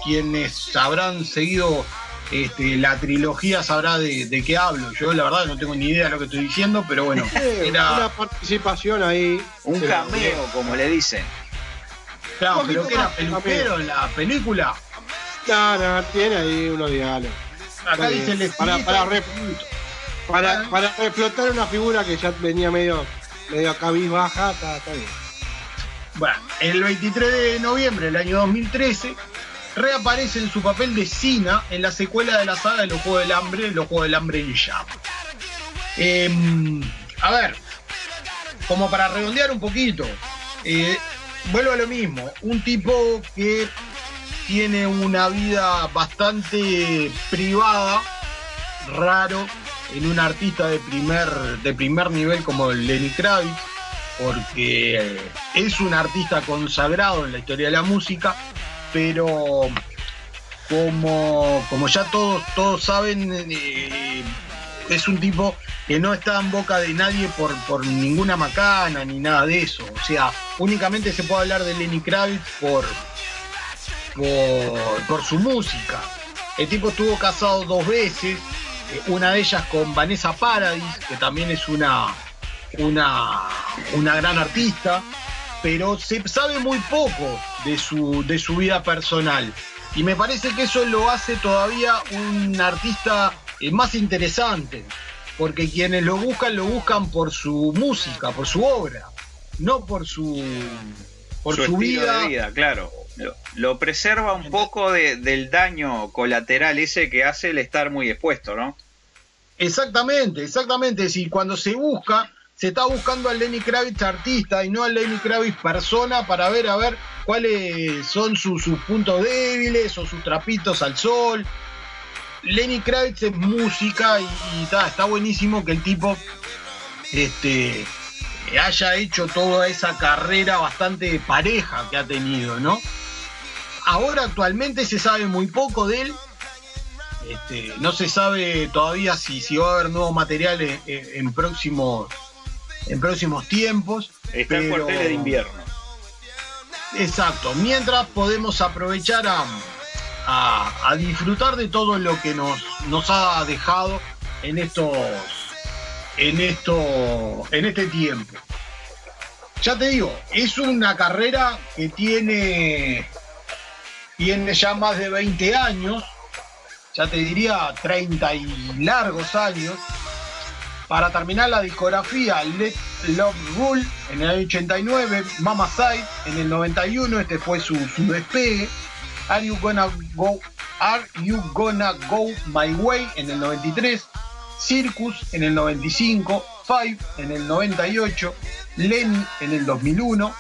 Quienes habrán seguido este, la trilogía sabrá de, de qué hablo. Yo la verdad no tengo ni idea de lo que estoy diciendo, pero bueno, era Una participación ahí. Un cameo, como le dicen. claro, un pero que era peluquero en la película. No, no, tiene ahí unos diálogos. Acá Está dice bien. el Para- estilista para del re- tributo. Para, para reflotar una figura que ya venía medio, medio cabizbaja, está, está bien. Bueno, el 23 de noviembre del año 2013 reaparece en su papel de Sina en la secuela de la saga de los Juegos del Hambre, los Juegos del Hambre en llamas. Em, a ver, como para redondear un poquito, eh, vuelvo a lo mismo, un tipo que tiene una vida bastante privada, raro, en un artista de primer, de primer nivel como Lenny Kravitz, porque eh, es un artista consagrado en la historia de la música, pero como, como ya todos, todos saben, eh, es un tipo que no está en boca de nadie por, por ninguna macana ni nada de eso. O sea, únicamente se puede hablar de Lenny Kravitz por, por, por su música. El tipo estuvo casado dos veces, eh, una de ellas con Vanessa Paradis, que también es una, una, una gran artista. Pero se sabe muy poco de su, de su vida personal. Y me parece que eso lo hace todavía un artista eh, más interesante, porque quienes lo buscan, lo buscan por su música, por su obra, no por su, por su, vida. de vida, claro. Lo, lo preserva un poco de- del daño colateral ese que hace el estar muy expuesto, ¿no? Exactamente, exactamente. Si cuando se busca, se está buscando al Lenny Kravitz artista y no al Lenny Kravitz persona para ver a ver cuáles son sus, puntos débiles o sus trapitos al sol. Lenny Kravitz es música y, está buenísimo que el tipo este, haya hecho toda esa carrera bastante pareja que ha tenido, ¿no? Ahora actualmente se sabe muy poco de él, este, no se sabe todavía si, si va a haber nuevos materiales en, en próximos en próximos tiempos. Está en pero- cuarteles de invierno. Exacto. Mientras podemos aprovechar a, a- a disfrutar de todo lo que nos, nos ha dejado en estos en esto en este tiempo. Ya te digo, es una carrera que tiene tiene ya más de 20 años, ya te diría 30 y largos años. Para terminar la discografía, Let Love Rule en el año 89, Mama Side en el 91, este fue su, despegue. Are You Gonna Go Are You Gonna Go My Way en el 93, Circus en el 95, Five en el 98, Lenny en el 2001,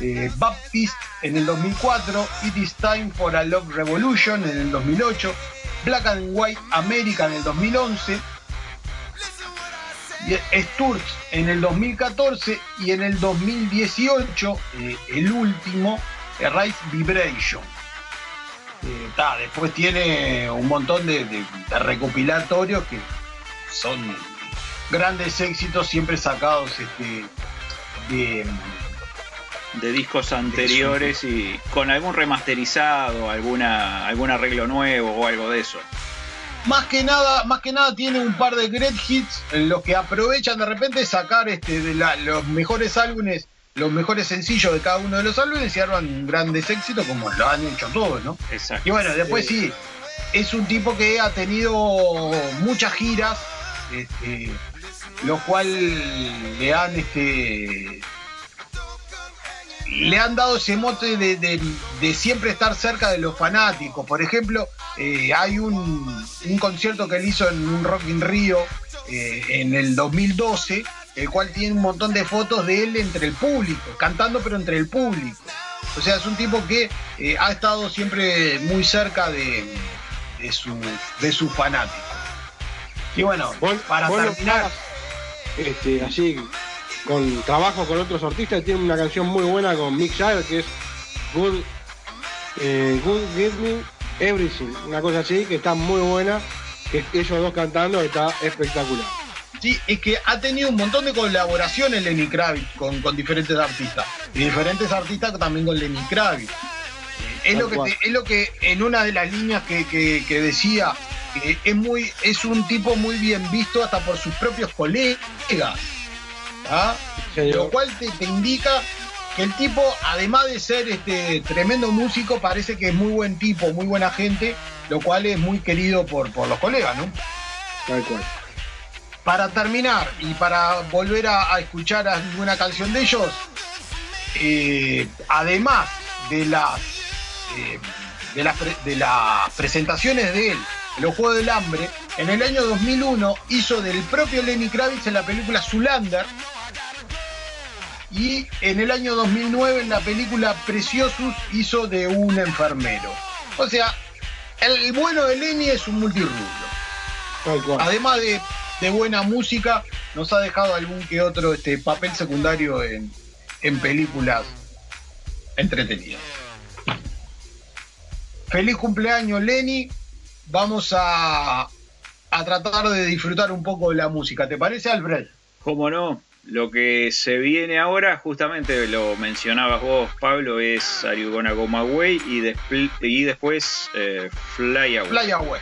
eh, Baptist en el 2004, It Is Time for a Love Revolution en el 2008, Black and White America en el 2011, y Sturz en el 2014 y en el 2018 eh, el último eh, Rise Vibration. Eh, ta, después tiene un montón de, de- de recopilatorios que son grandes éxitos siempre sacados este, de, de discos anteriores y con algún remasterizado, alguna algún arreglo nuevo o algo de eso. Más que nada, más que nada tiene un par de great hits en los que aprovechan de repente sacar este de la- los mejores álbumes, los mejores sencillos de cada uno de los álbumes y arman grandes éxitos como lo han hecho todos, ¿no? Exacto. Y bueno, después sí, es un tipo que ha tenido muchas giras, este, lo cual le han este le han dado ese mote de, de- de siempre estar cerca de los fanáticos. Por ejemplo, eh, hay un, un concierto que él hizo en un Rock in Rio eh, en el 2012, el cual tiene un montón de fotos de él entre el público, cantando pero entre el público. O sea, es un tipo que eh, ha estado siempre muy cerca de, de su, de sus fanáticos. Y bueno, para terminar, este, así, con trabajo con otros artistas, tiene una canción muy buena con Mick Jagger que es Good, eh, Good Give Me Everything, una cosa así que está muy buena, que ellos dos cantando está espectacular. Sí, es que ha tenido un montón de colaboraciones Lenny Kravitz con, con diferentes artistas. Y diferentes artistas también con Lenny Kravitz. Eh, Es lo, que te- es lo que en una de las líneas que, que- que decía, eh, es, muy, es un tipo muy bien visto hasta por sus propios colegas. ¿Ah? Lo cual te, te indica que el tipo, además de ser este tremendo músico, parece que es muy buen tipo, muy buena gente, lo cual es muy querido por, por los colegas, ¿no? Tal cual. Para terminar y para volver a, a escuchar alguna canción de ellos, eh, además de las, eh, de, las pre- de las presentaciones de él los Juegos del Hambre, en el año 2001 hizo del propio Lenny Kravitz en la película Zulander y en el año 2009 en la película Preciosus hizo de un enfermero. O sea, el bueno de Lenny es un cual. además de, de buena música, nos ha dejado algún que otro este, papel secundario en, en películas entretenidas. Feliz cumpleaños, Lenny. Vamos a, a tratar de disfrutar un poco de la música. ¿Te parece, Alfred? ¿Cómo no? Lo que se viene ahora, justamente lo mencionabas vos, Pablo, es Are You Gonna Go My Way y, y después eh, Fly Away. Playa Web.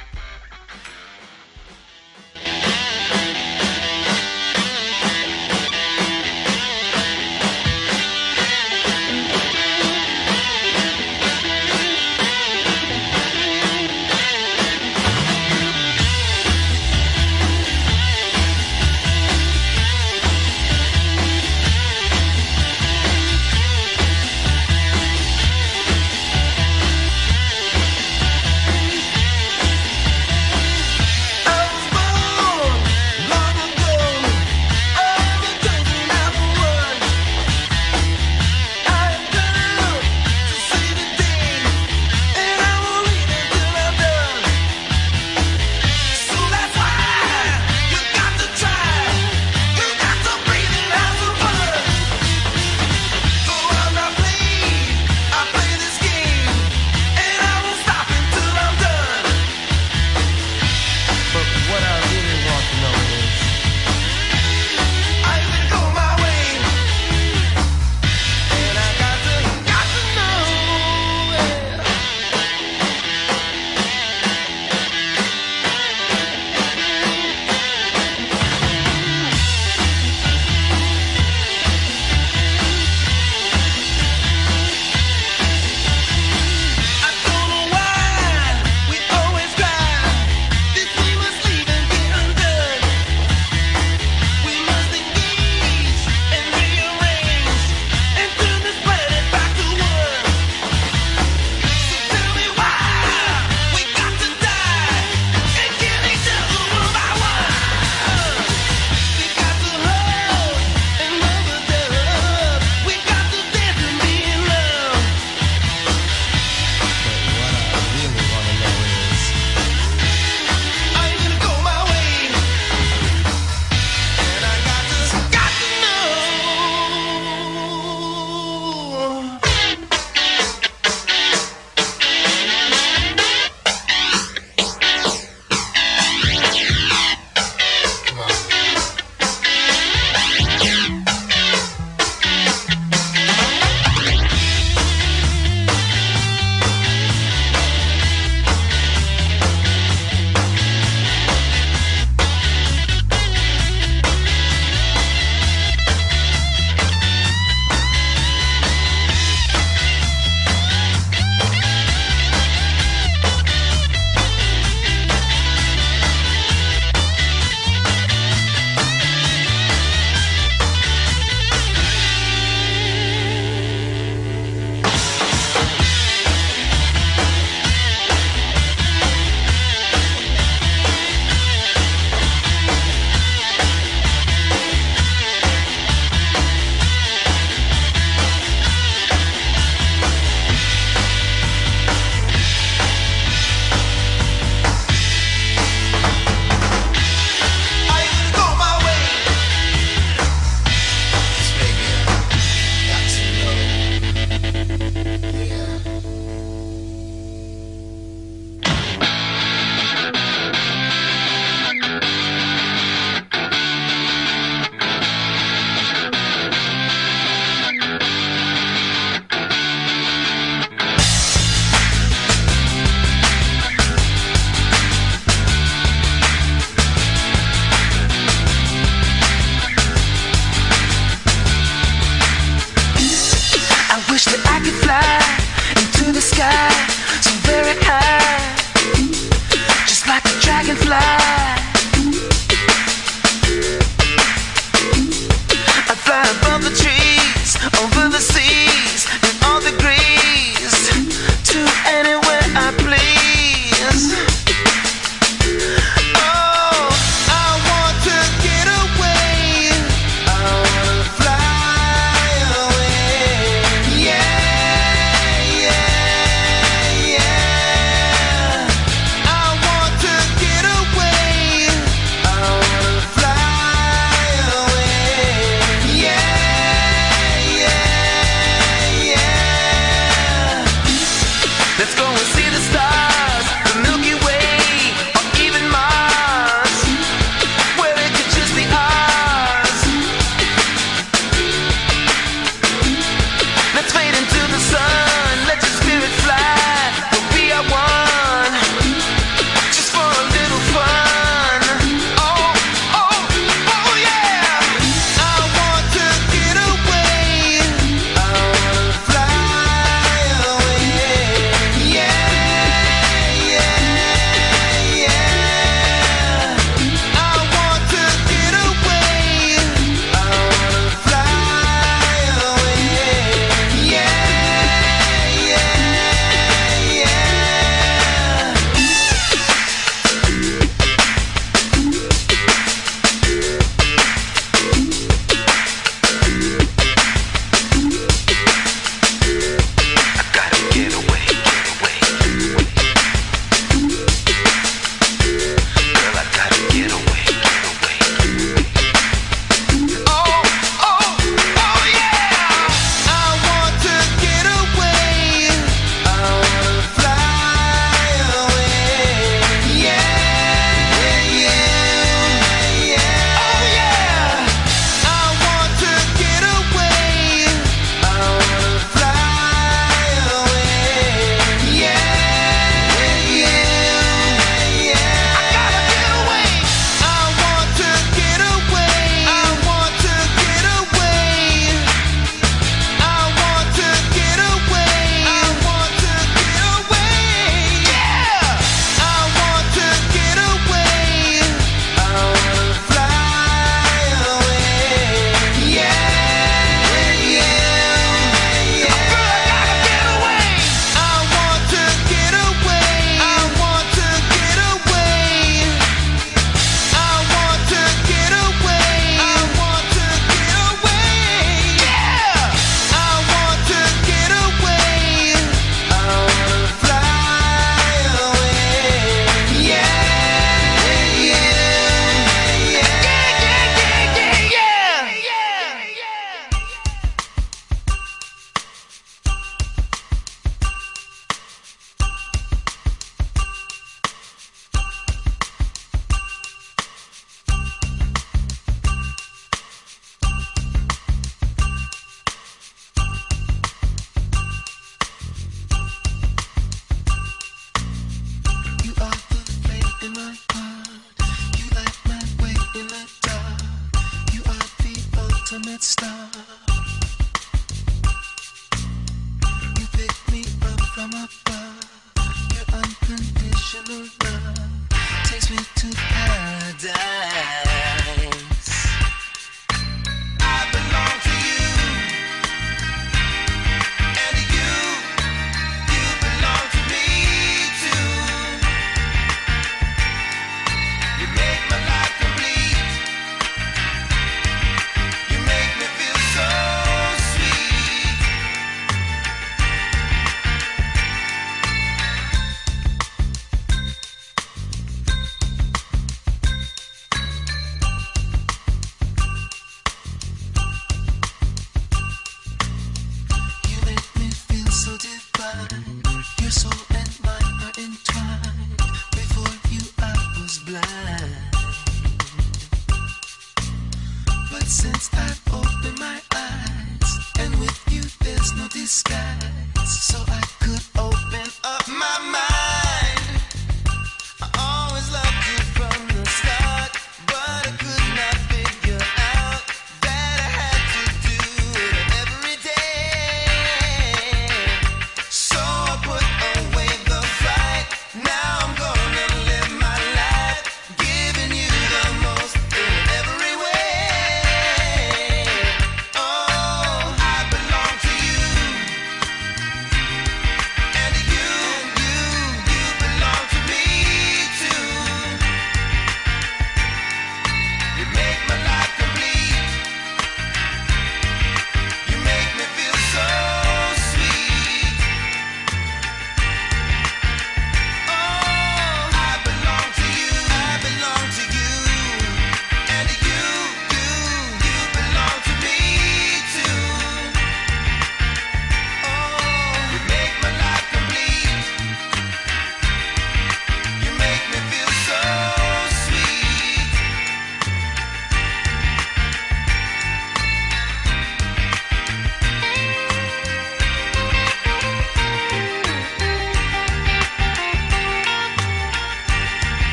since I've opened my eyes, and with you there's no disguise, so I could.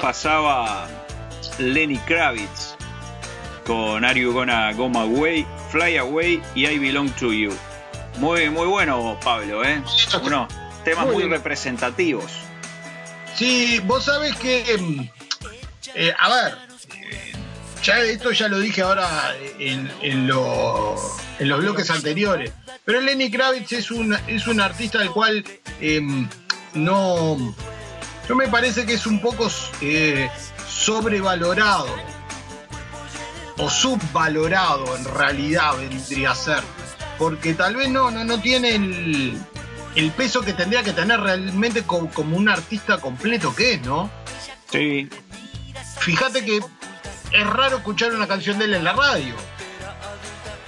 Pasaba Lenny Kravitz con Are You Gonna Go My Way, Fly Away y I Belong to You. Muy, muy bueno, Pablo, ¿eh? Unos temas Muy representativos. Sí, vos sabés que, em, eh, a ver, ya esto ya lo dije ahora en, en lo- en los bloques anteriores, pero Lenny Kravitz es un, es un artista al cual em, no, no me parece que es un poco eh, sobrevalorado o subvalorado en realidad vendría a ser, porque tal vez no, no, no tiene el, el peso que tendría que tener realmente co- como, un artista completo que es, ¿no? Sí, Fíjate que es raro escuchar una canción de él en la radio.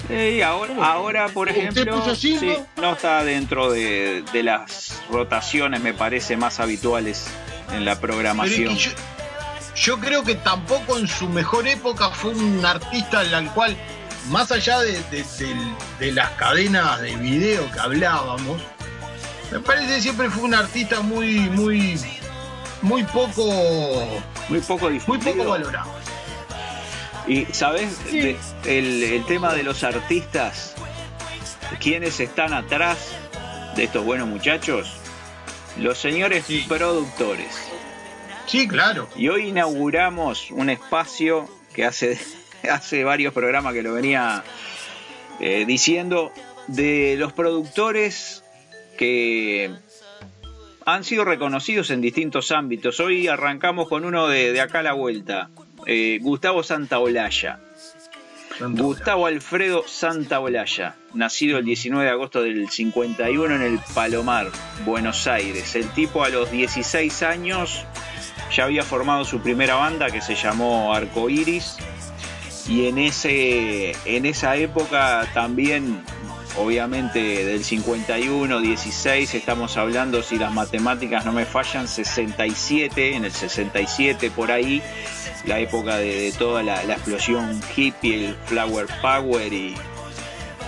Sí, ahora, ahora, por ¿Usted ejemplo, sí, no está dentro de, de las rotaciones, me parece, más habituales en la programación. yo, yo creo que tampoco en su mejor época fue un artista al cual, más allá de, de- las cadenas de video que hablábamos, me parece que siempre fue un artista muy, muy, muy poco, Muy poco muy difundido. poco valorado. Y, ¿sabes? De- el, el tema de los artistas, ¿quiénes están atrás de estos buenos muchachos? Los señores Sí. productores. Sí, claro. Y hoy inauguramos un espacio que hace, hace varios programas que lo venía eh, diciendo, de los productores que han sido reconocidos en distintos ámbitos. Hoy arrancamos con uno de, de acá a la vuelta, eh, Gustavo Santaolalla. Gustavo Alfredo Santaolalla, nacido el 19 de agosto del 51 en el Palomar, Buenos Aires. El tipo a los 16 años ya había formado su primera banda que se llamó Arco Iris y en, ese, en esa época también, obviamente del 51, 16, estamos hablando, si las matemáticas no me fallan, 67, en el 67 por ahí, la época de, toda la, la explosión hippie, el flower power y,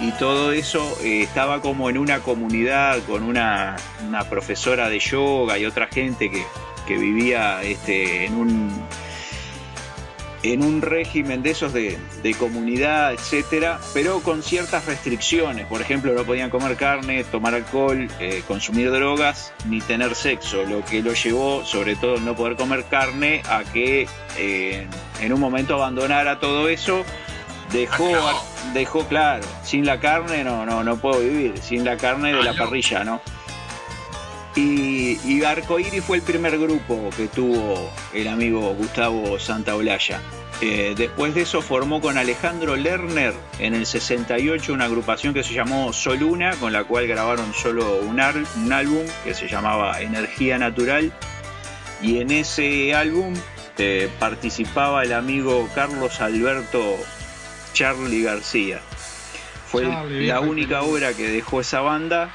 y todo eso eh, estaba como en una comunidad con una, una profesora de yoga y otra gente que, que vivía este, en un en un régimen de esos de, de comunidad, etcétera, pero con ciertas restricciones. Por ejemplo, no podían comer carne, tomar alcohol, eh, consumir drogas, ni tener sexo, lo que lo llevó, sobre todo, no poder comer carne, a que eh, en un momento abandonara todo eso. Dejó, dejó claro, sin la carne no, no, no puedo vivir, sin la carne de Ah, la parrilla, ¿no? Y, y Arcoíris fue el primer grupo que tuvo el amigo Gustavo Santaolalla. Eh, después de eso formó con Alejandro Lerner en el 68 una agrupación que se llamó Soluna, con la cual grabaron solo un, ar- un álbum que se llamaba Energía Natural. Y en ese álbum eh, participaba el amigo Carlos Alberto Charlie García. Fue Charlie, la única obra que dejó esa banda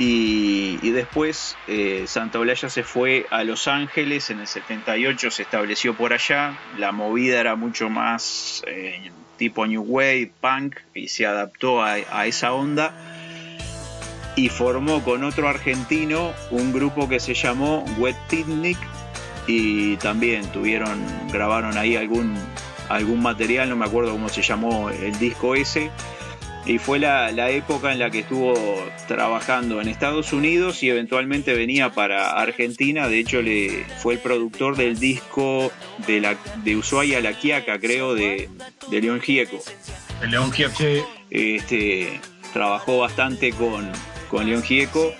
y, después eh, Santa Olaya se fue a Los Ángeles, en el 78 se estableció por allá, la movida era mucho más eh, tipo New Wave, punk, y se adaptó a, a esa onda y formó con otro argentino un grupo que se llamó Wet Picnic y también tuvieron, grabaron ahí algún, algún material, no me acuerdo cómo se llamó el disco ese, y fue la, la época en la que estuvo trabajando en Estados Unidos y eventualmente venía para Argentina. De hecho, le fue el productor del disco de, la, de Ushuaia La Quiaca, creo, de, de León Gieco. El León Gieco. Este, trabajó bastante con, con León Gieco.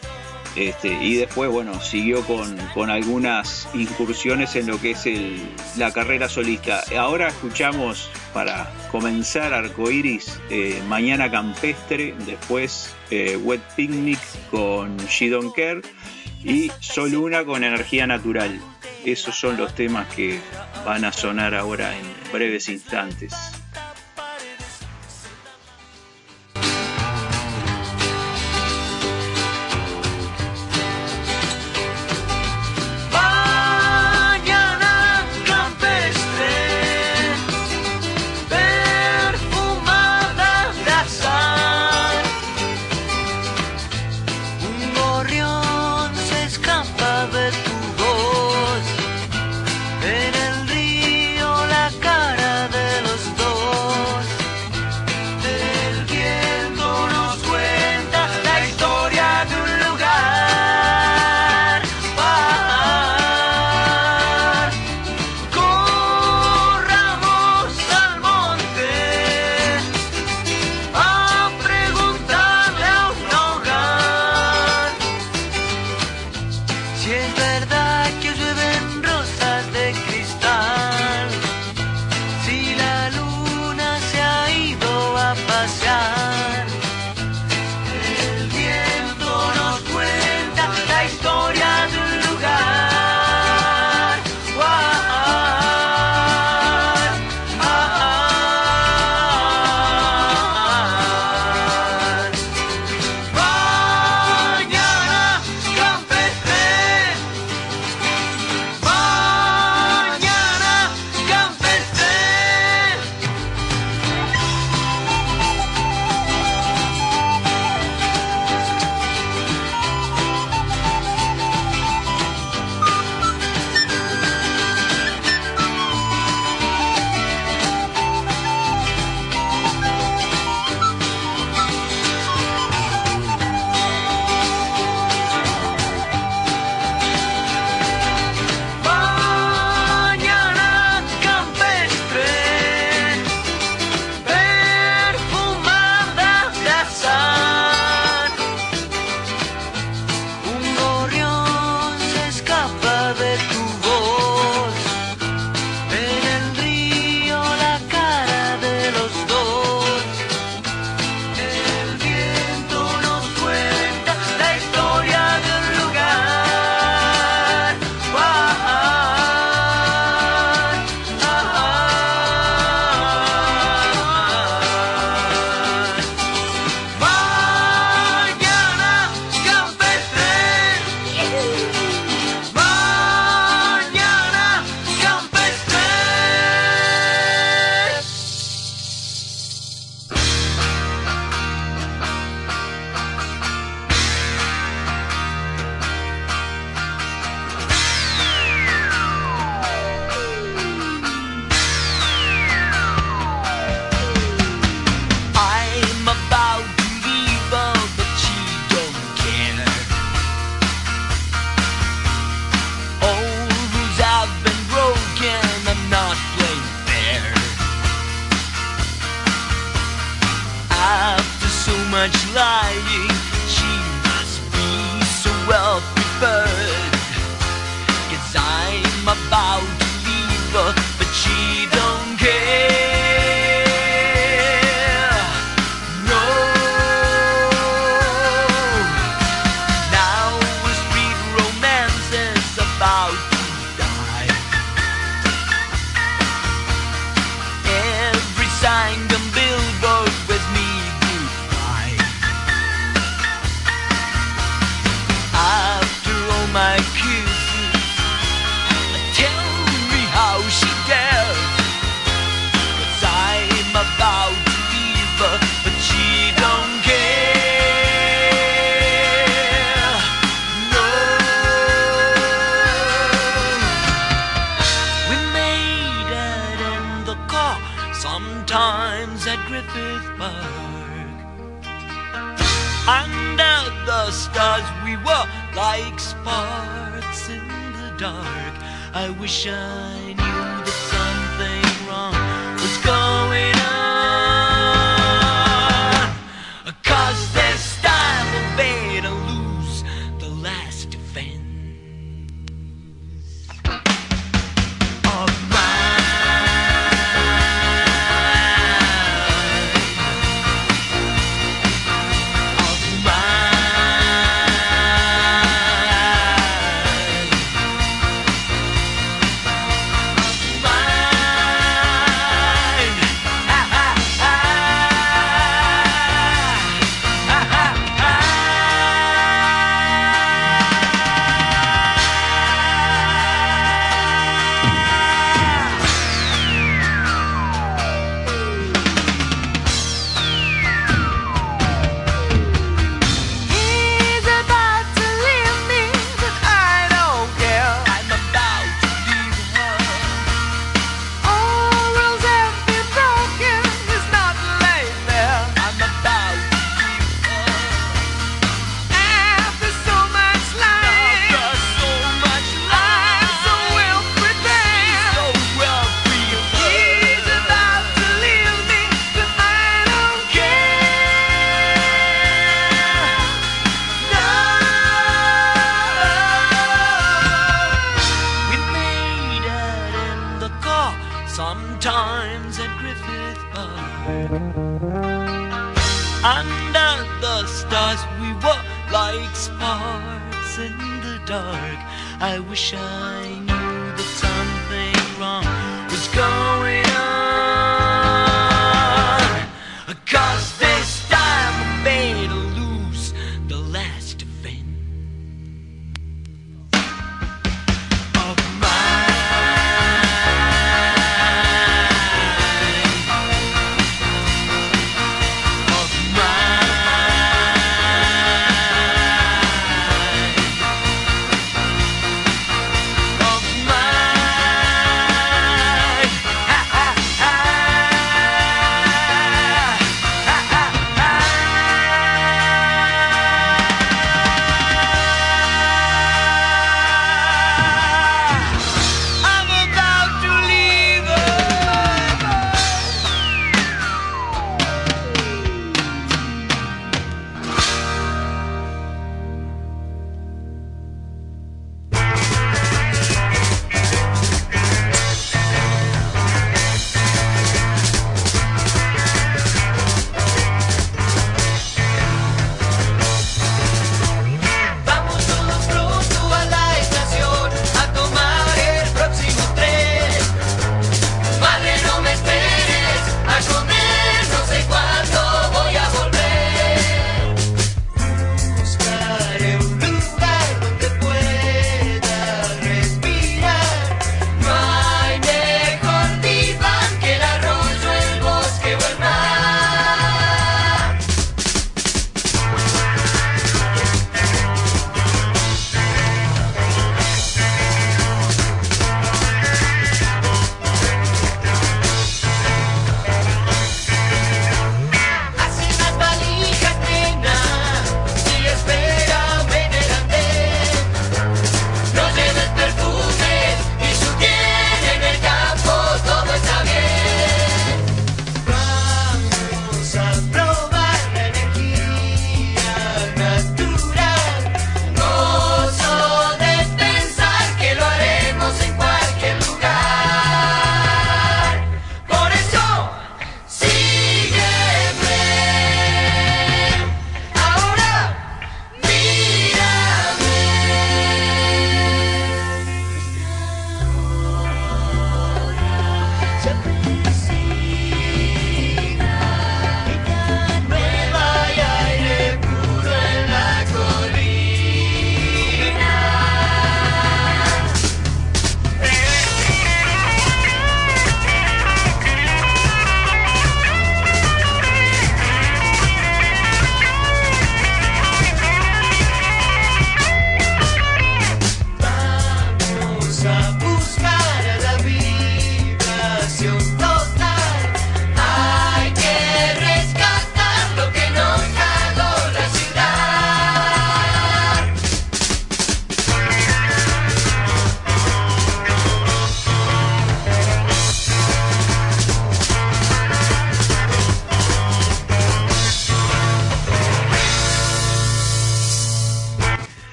Este, y después, bueno, siguió con, con algunas incursiones en lo que es el, la carrera solista. Ahora escuchamos para comenzar Arcoiris, eh, Mañana Campestre, después eh, Wet Picnic con She Don't Care y Solo Una con Energía Natural. Esos son los temas que van a sonar ahora en breves instantes.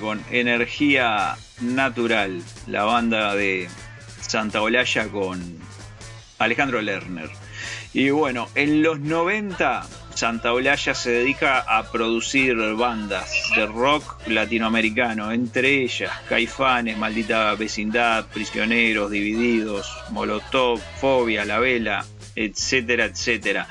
Con Energía Natural, la banda de Santa Olalla con Alejandro Lerner. Y bueno, en los 90 Santa Olalla se dedica a producir bandas de rock latinoamericano, entre ellas Caifanes, Maldita Vecindad, Prisioneros, Divididos, Molotov, Fobia, La Vela, etcétera, etcétera.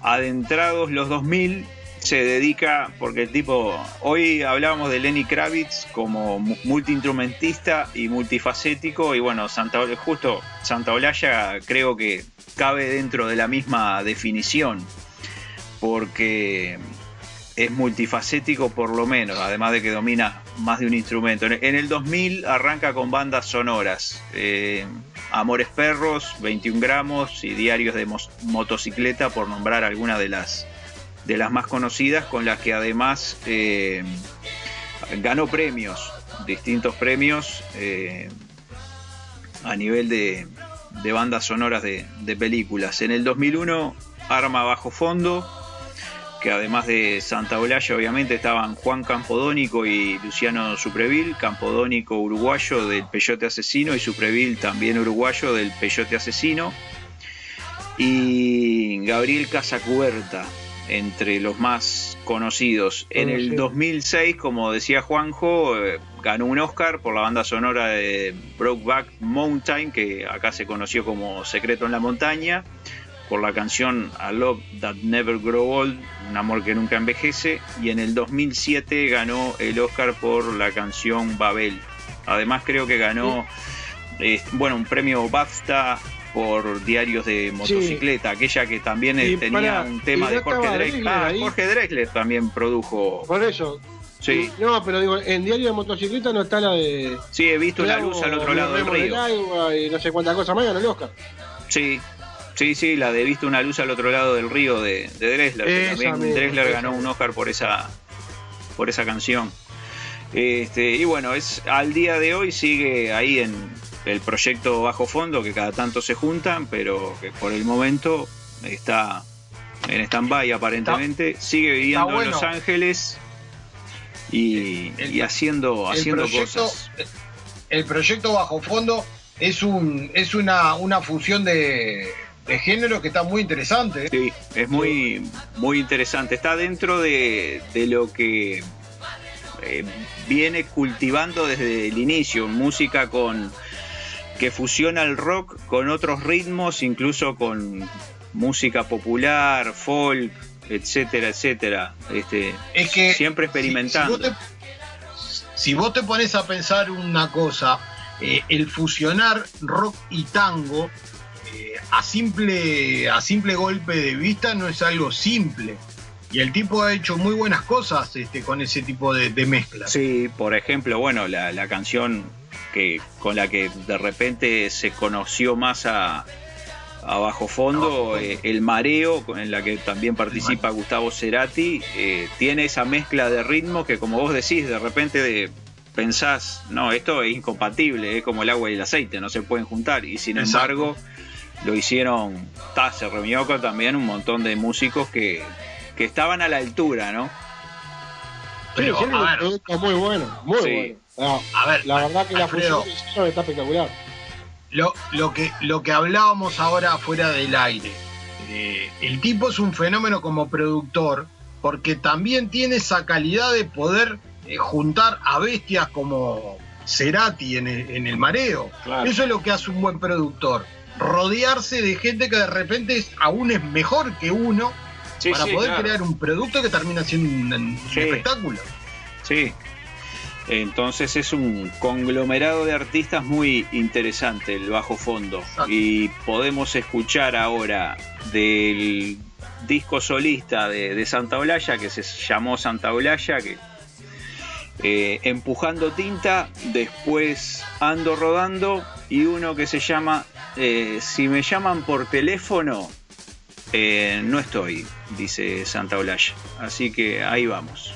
Adentrados los 2000 se dedica, porque el tipo, hoy hablábamos de Lenny Kravitz como mu- multiinstrumentista y multifacético, y bueno, Santa, justo Santa Olalla creo que cabe dentro de la misma definición, porque es multifacético por lo menos, además de que domina más de un instrumento. En el 2000 arranca con bandas sonoras, eh, Amores Perros, 21 gramos y Diarios de Motocicleta, por nombrar algunas de las de las más conocidas, con las que además eh, ganó premios, distintos premios eh, a nivel de, de bandas sonoras de, películas. En el 2001 Arma Bajo Fondo, que además de Santa Olalla obviamente estaban Juan Campodónico y Luciano Suprevil, Campodónico uruguayo del Peyote Asesino y Suprevil también uruguayo del Peyote Asesino, y Gabriel Casacuberta, entre los más conocidos. En el Conocido. 2006, como decía Juanjo, eh, ganó un Oscar por la banda sonora de Brokeback Mountain, que acá se conoció como Secreto en la Montaña, por la canción A Love That Never Grow Old, un amor que nunca envejece, y en el 2007 ganó el Oscar por la canción Babel. Además creo que ganó eh, bueno, un premio BAFTA por diarios de motocicleta, aquella que también Y tenía un tema ¿y de Jorge Drexler. Ah? Jorge Drexler también produjo. Por eso. Sí, No, pero digo, en Diario de Motocicleta no está la de. sí, he visto la luz al otro lado del río. agua y no sé cuántas cosas más ganó el Oscar. Sí, sí, sí, la de Visto una luz al otro lado del río de, de que también Drexler esa ganó un. Oscar por esa, por esa canción. Este, y bueno, es al día de hoy sigue ahí en el proyecto Bajo Fondo, que cada tanto se juntan, pero que por el momento está en stand-by aparentemente. sigue viviendo bueno. en Los Ángeles y, El- y haciendo, el haciendo proyecto- cosas. El proyecto Bajo Fondo es un es una, una fusión de, de género que está muy interesante. Sí, es muy, muy interesante. Está dentro de, de lo que eh, viene cultivando desde el inicio, música con que fusiona el rock con otros ritmos, incluso con música popular, folk, etcétera, etcétera. Este, Es que siempre si- experimentando. Si, vos, te, si vos te pones a pensar una cosa, eh, el fusionar rock y tango eh, a, simple, a simple golpe de vista no es algo simple. Y el tipo ha hecho muy buenas cosas este, con ese tipo de, de mezclas. Sí, por ejemplo, bueno, la, la canción que con la que de repente se conoció más a, a Bajo Fondo, eh, El Mareo, en la que también participa Gustavo Cerati, eh, tiene esa mezcla de ritmo que como vos decís, de repente de, pensás, no, esto es incompatible, es como el agua y el aceite, no se pueden juntar, y sin Exacto. embargo lo hicieron, ta, se reunió con también un montón de músicos que, que estaban a la altura, ¿no? Pero, sí, a ver. muy bueno, muy Sí. bueno. No, A ver, la verdad que la fusión está espectacular. Lo, lo, que, lo que hablábamos ahora fuera del aire. eh, el tipo es un fenómeno como productor porque también tiene esa calidad de poder eh, juntar a bestias como Cerati en el, en el mareo. Claro. Eso es lo que hace un buen productor. Rodearse de gente que de repente es, aún es mejor que uno Sí, para sí, poder claro. crear un producto que termina siendo un, un Sí. espectáculo. Sí. Entonces es un conglomerado de artistas muy interesante el bajo fondo. Y podemos escuchar ahora del disco solista de, de Santa Olalla, que se llamó Santa Olalla, que eh, Empujando Tinta, después Ando Rodando, y uno que se llama eh, Si me llaman por teléfono, eh, no estoy, dice Santa Olalla. Así que ahí vamos.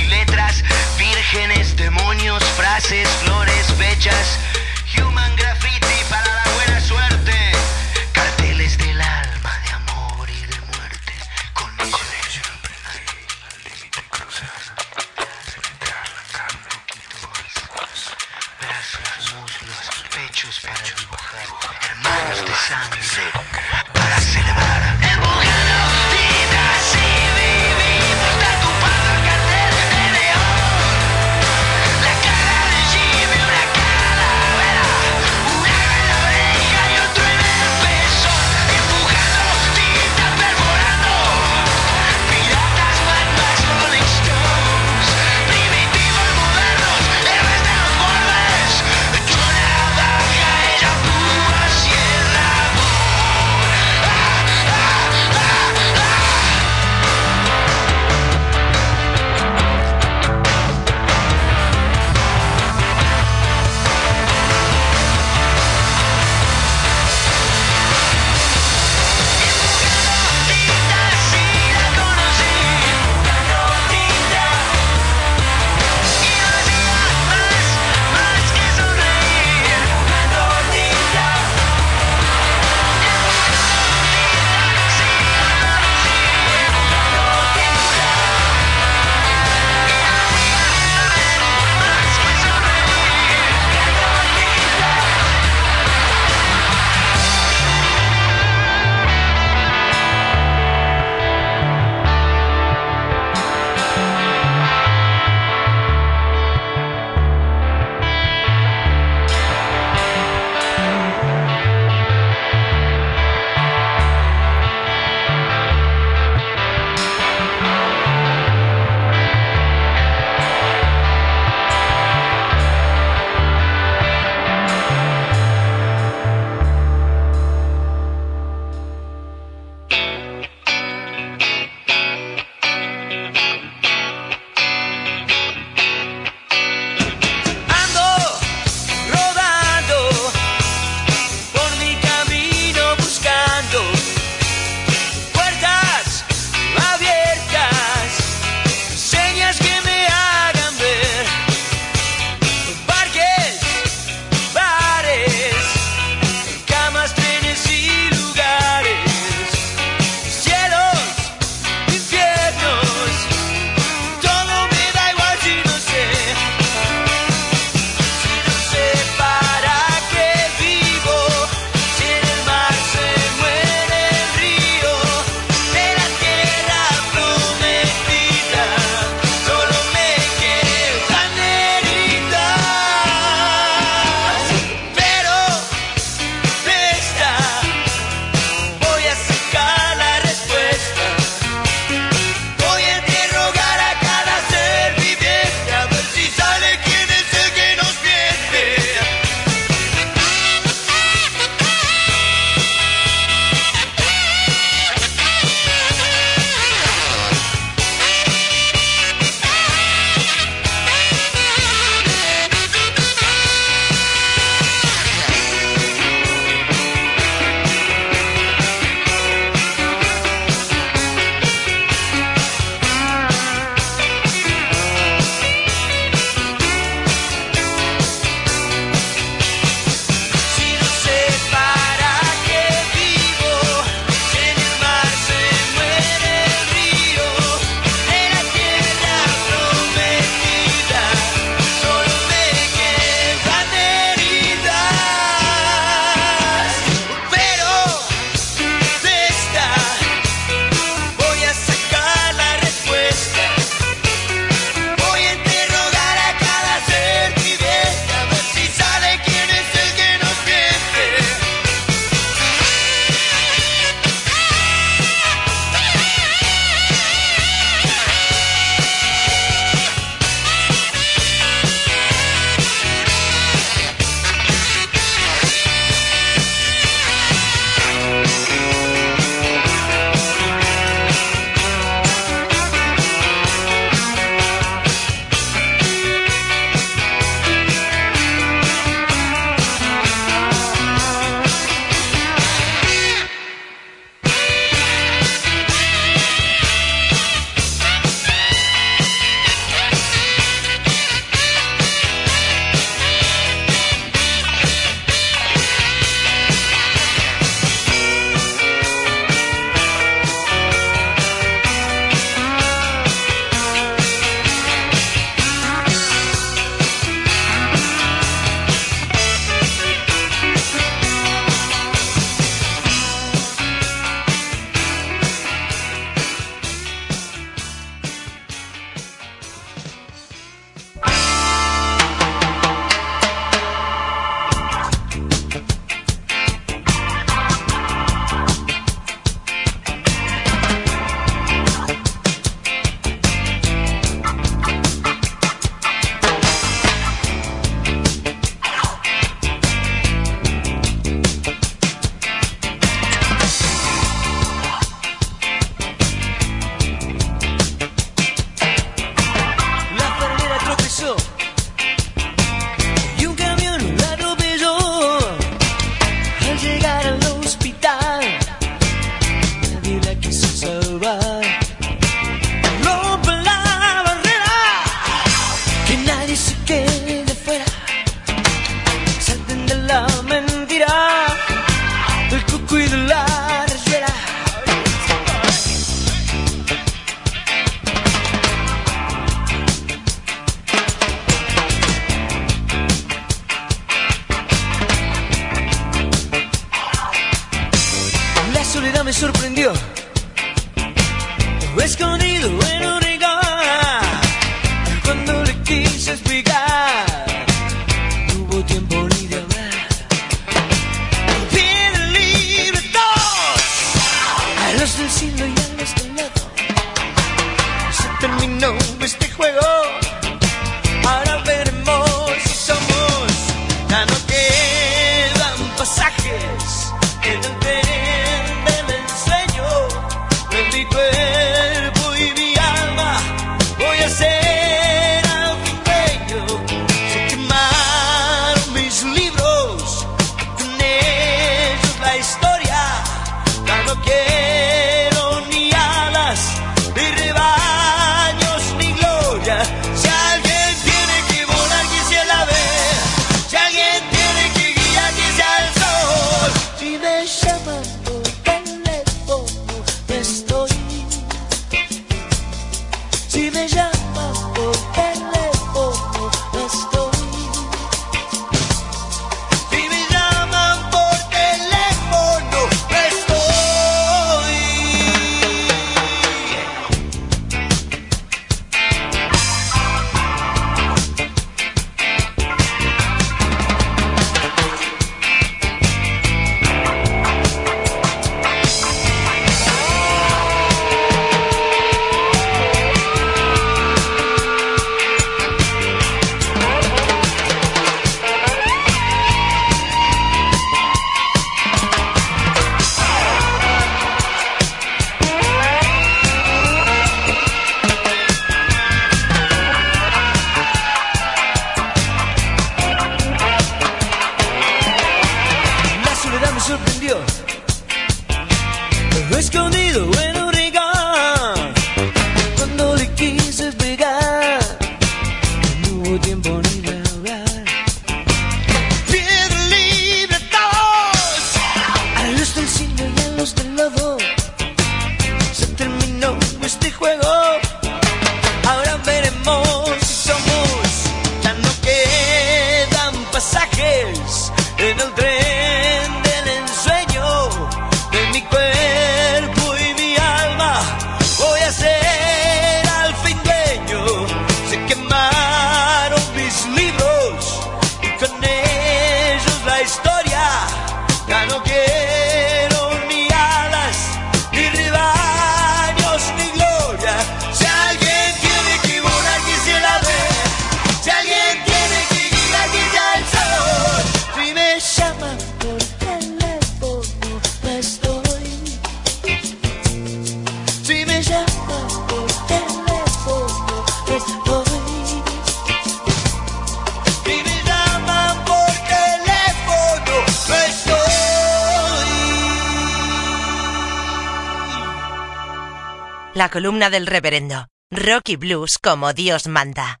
Del reverendo. Rock y blues como Dios manda.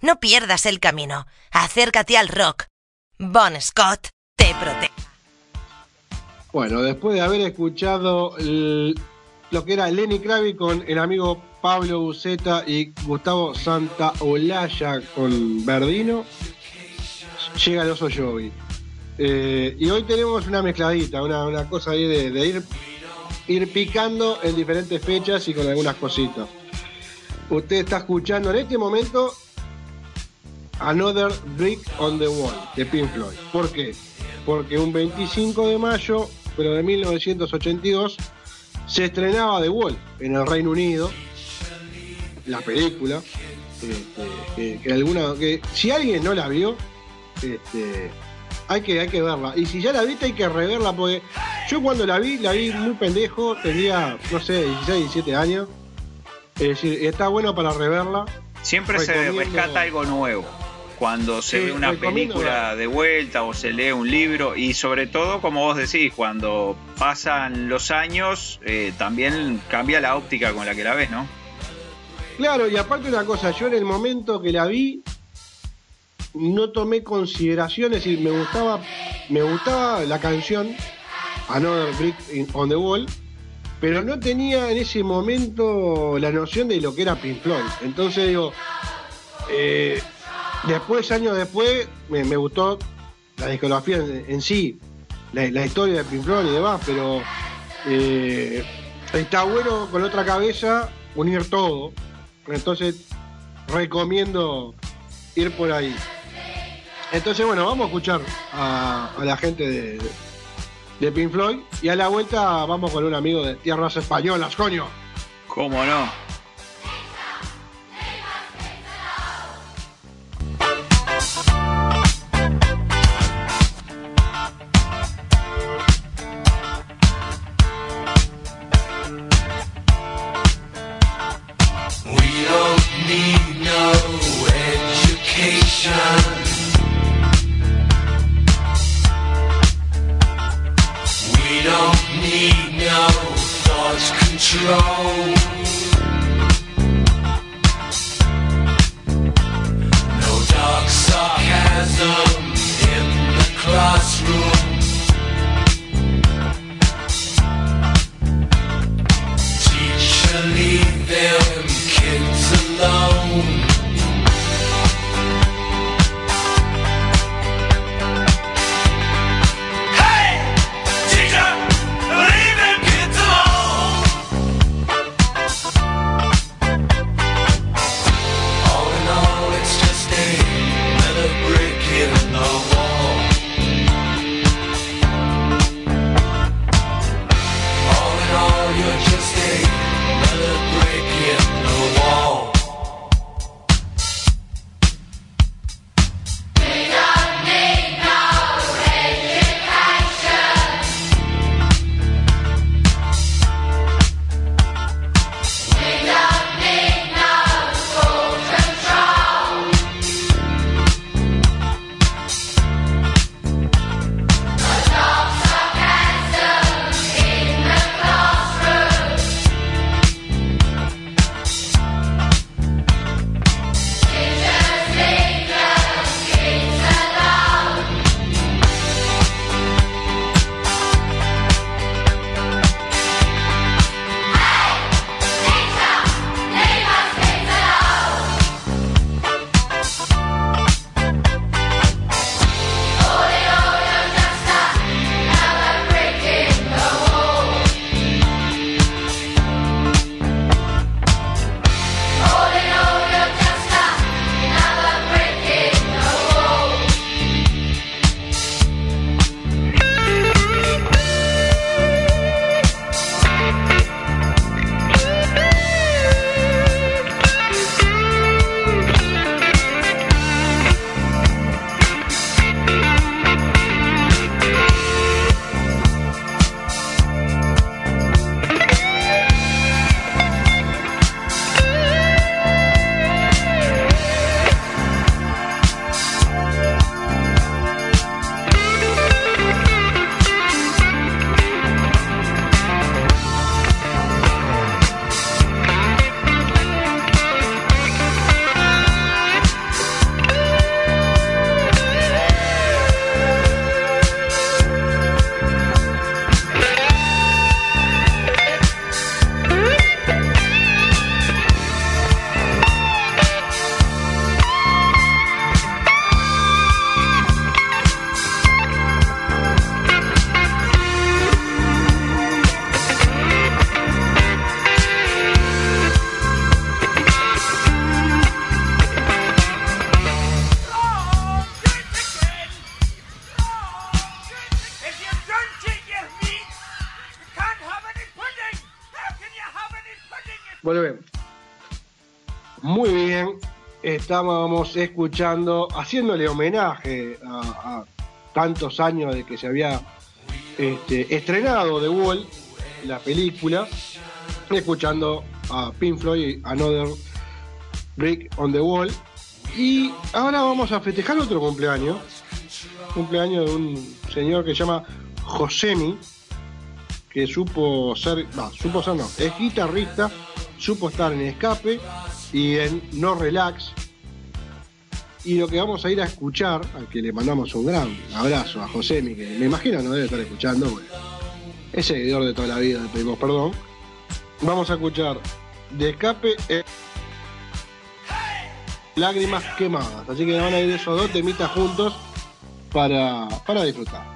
No pierdas el camino. Acércate al rock. Bon Scott te protege. Bueno, después de haber escuchado lo que era Lenny Kravitz con el amigo Pablo Buceta y Gustavo Santaolalla con Verdino, llega el oso Jovi. Eh, y hoy tenemos una mezcladita, una, una cosa ahí de ir, ir picando en diferentes fechas y con algunas cositas. Usted está escuchando en este momento Another Brick on the Wall de Pink Floyd. ¿Por qué? Porque un 25 de mayo, pero de 1982, se estrenaba The Wall en el Reino Unido, la película. este, que, alguna, que si alguien no la vio, este, hay, que, hay que verla. Y si ya la viste, hay que reverla, porque yo cuando la vi, la vi muy pendejo, tenía, no sé, 16, 17 años. Es decir, está bueno para reverla. Siempre se rescata algo nuevo. Cuando se Sí, ve una película de vuelta o se lee un libro y sobre todo, como vos decís, cuando pasan los años, eh, también cambia la óptica con la que la ves, ¿no? Claro, y aparte una cosa, yo en el momento que la vi no tomé consideraciones y me gustaba, me gustaba la canción Another Brick on the Wall, pero no tenía en ese momento la noción de lo que era Pink Floyd. Entonces digo, eh, después, años después, me, gustó la discografía en, sí, la, la historia de Pink Floyd y demás, pero eh, está bueno con otra cabeza unir todo. Entonces recomiendo ir por ahí. Entonces, bueno, vamos a escuchar a, la gente de, de Pink Floyd y a la vuelta vamos con un amigo de tierras españolas, coño. ¿Cómo no? Estábamos escuchando, haciéndole homenaje a, tantos años de que se había este, estrenado The Wall, la película, escuchando a Pink Floyd, Another Brick on the Wall. Y ahora vamos a festejar otro cumpleaños, cumpleaños de un señor que se llama Josemi, que supo ser, no, supo ser no, es guitarrista, supo estar en Escape y en No Relax. Y lo que vamos a ir a escuchar, al que le mandamos un gran abrazo a Josemi, que me imagino no debe estar escuchando, es seguidor de toda la vida, le pedimos perdón. Vamos a escuchar de Escape eh, Lágrimas Quemadas. Así que van a ir esos dos temitas juntos para, para disfrutar.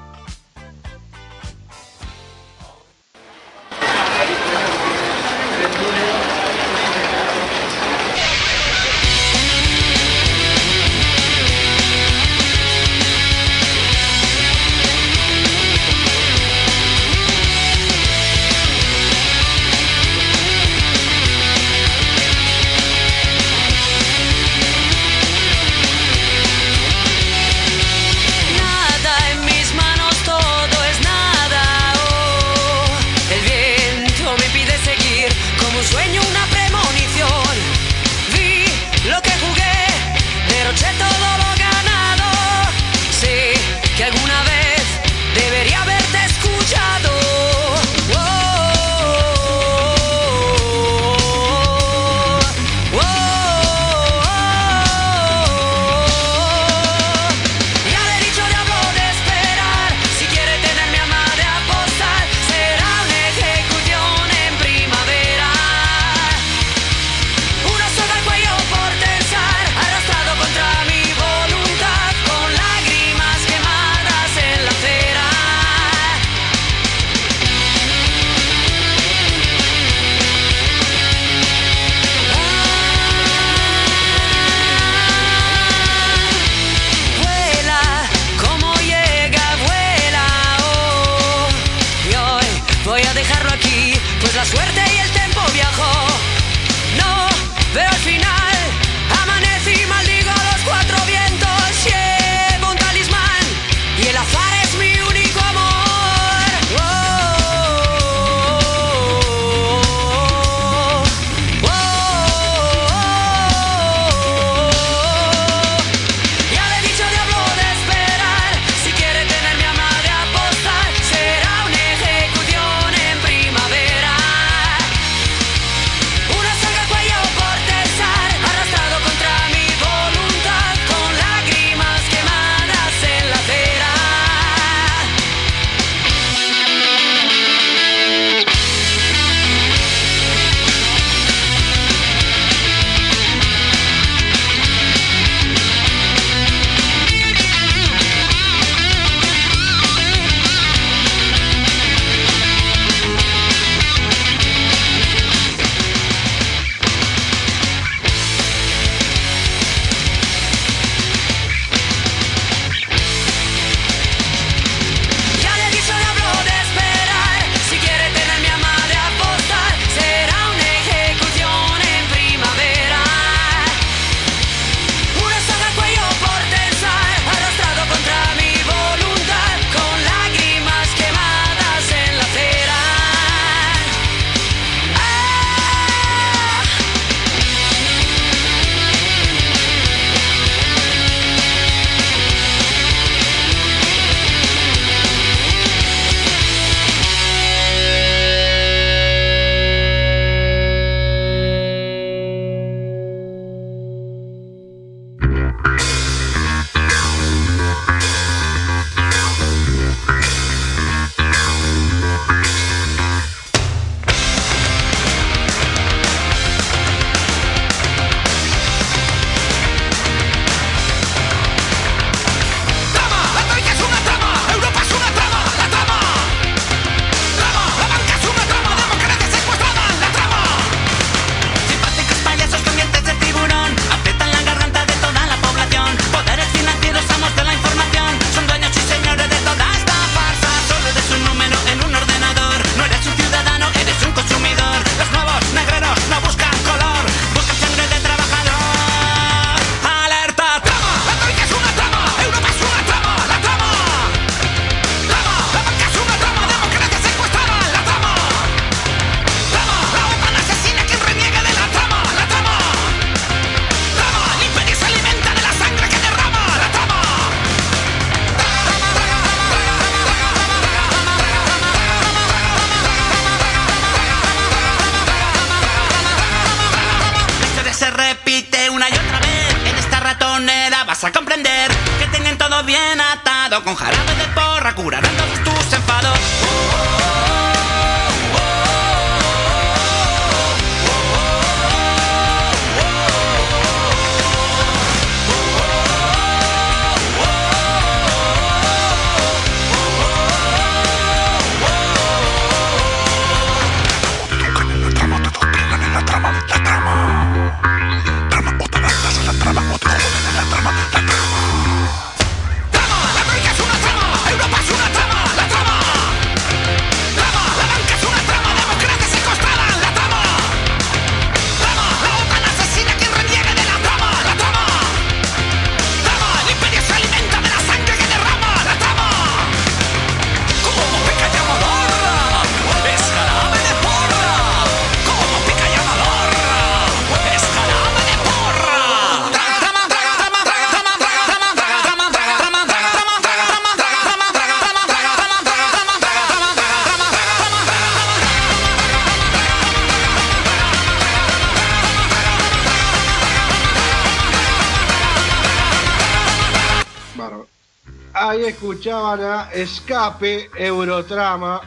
Escuchaban a Escape Eurotrama.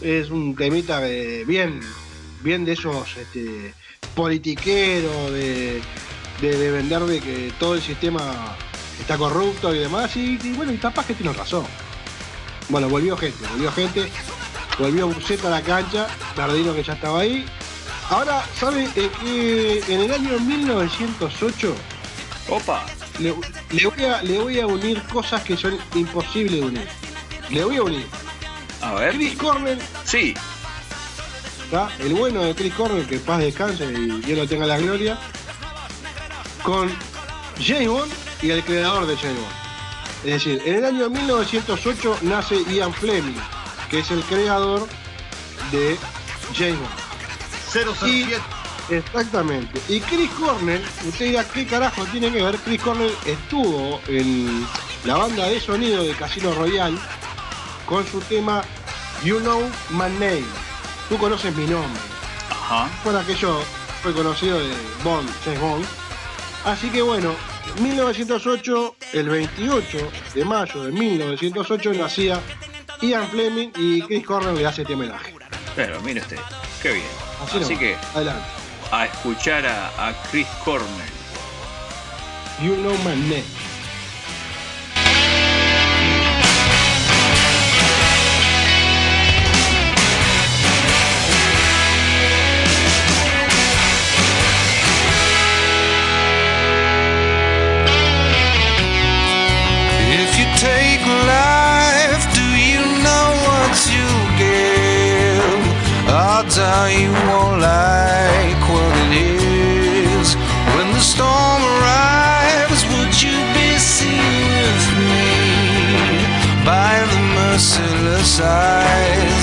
Es un temita de bien, bien de esos este, politiqueros, de, de, de vender de que todo el sistema está corrupto y demás. Y, bueno, y capaz que tiene razón. Bueno, volvió gente, volvió gente. Volvió Buceta a la cancha, Bardino que ya estaba ahí. Ahora, ¿sabe eh, que en el año 1908 Opa. Le, le voy a, le voy a unir cosas que son imposibles de unir. Le voy a unir. A ver. Chris Cornell, Sí. ¿tá? el bueno de Chris Cornell, que paz descanse y Dios lo tenga la gloria, con James Bond y el creador de James Bond. Es decir, en el año 1908 nace Ian Fleming, que es el creador de James Bond. 007. Exactamente. Y Chris Cornell, usted dirá, ¿qué carajo tiene que ver? Chris Cornell estuvo en la banda de sonido de Casino Royale con su tema You Know My Name. Tú conoces mi nombre. Ajá. Por aquello fue conocido de Bond, James Bond. Así que bueno, 1908, el 28 de mayo de 1908 nacía Ian Fleming y Chris Cornell le hace este homenaje. Pero mire usted. Qué bien. Así, que Adelante. A escuchar a, a Chris Cornell. You Know My Name. If you take life, merciless eyes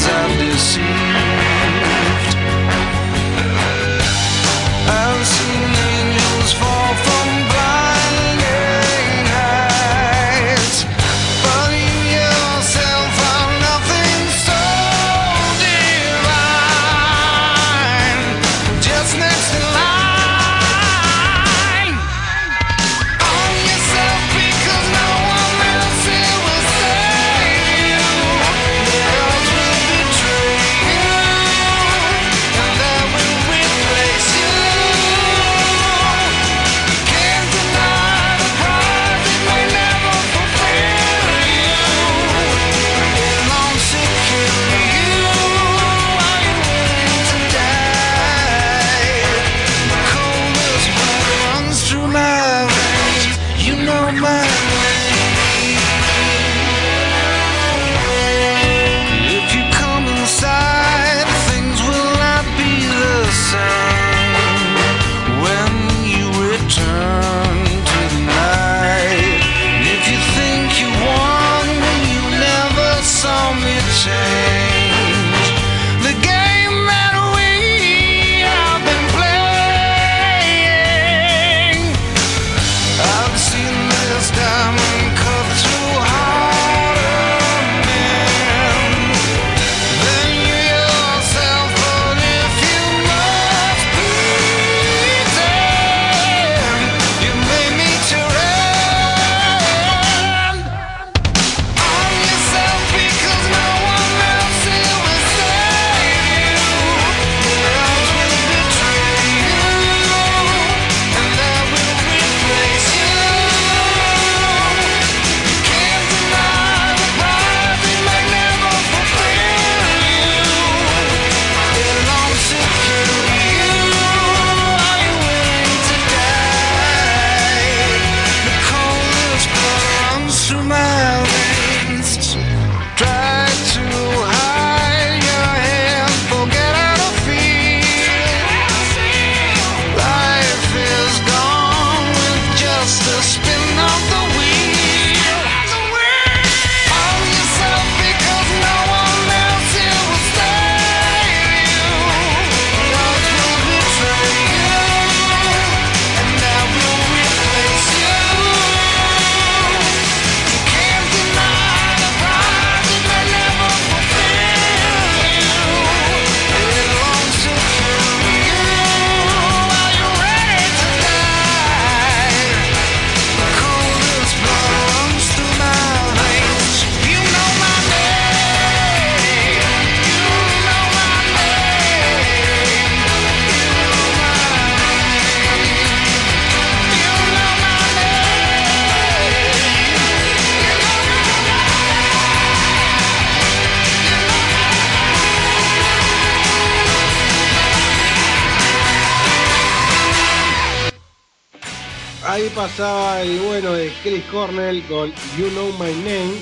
pasaba el bueno de Chris Cornell con You Know My Name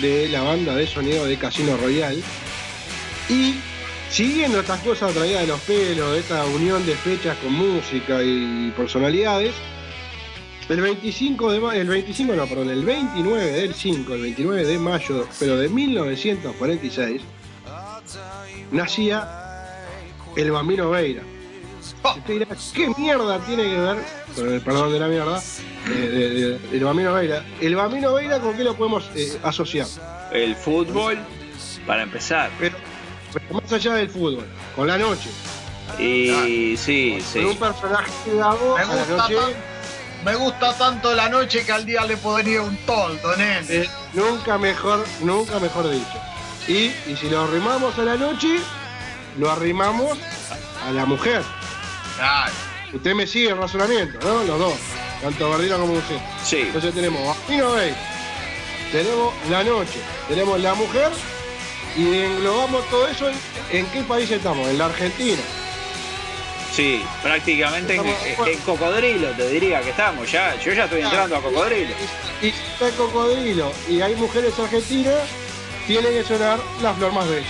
de la banda de sonido de Casino Royale. Y siguiendo estas cosas traídas de los pelos, esta unión de fechas con música y personalidades, el 25 de mayo, el 25 no, el 29 del 5, el 29 de mayo, pero de 1946, nacía el Bambino Veira. Y ¿qué mierda tiene que ver, con el perdón de la mierda, eh, de- de- el Bambino Veira? El Bambino Veira, ¿con qué lo podemos eh, asociar? El fútbol, para empezar. Pero, pero más allá del fútbol, con la noche. Y sí, sí. Con un personaje dado Me a la gusta, noche. tan- me gusta tanto la noche que al día le podría un toldo, nene. eh, nunca mejor, nunca mejor dicho. Y, y si lo arrimamos a la noche, lo arrimamos a la mujer. Claro. Usted me sigue el razonamiento, ¿no? Los dos, tanto Bardino como usted. Sí. Entonces tenemos Bambino Bay, tenemos la noche, tenemos la mujer y englobamos todo eso en, en qué país estamos, en la Argentina. Sí, prácticamente en, cocodrilo te diría que estamos. Ya, yo ya estoy entrando a cocodrilo. Y si está el cocodrilo y hay mujeres argentinas, tiene que sonar la flor más bella.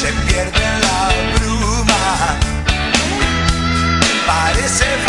Se pierde en la bruma. Parece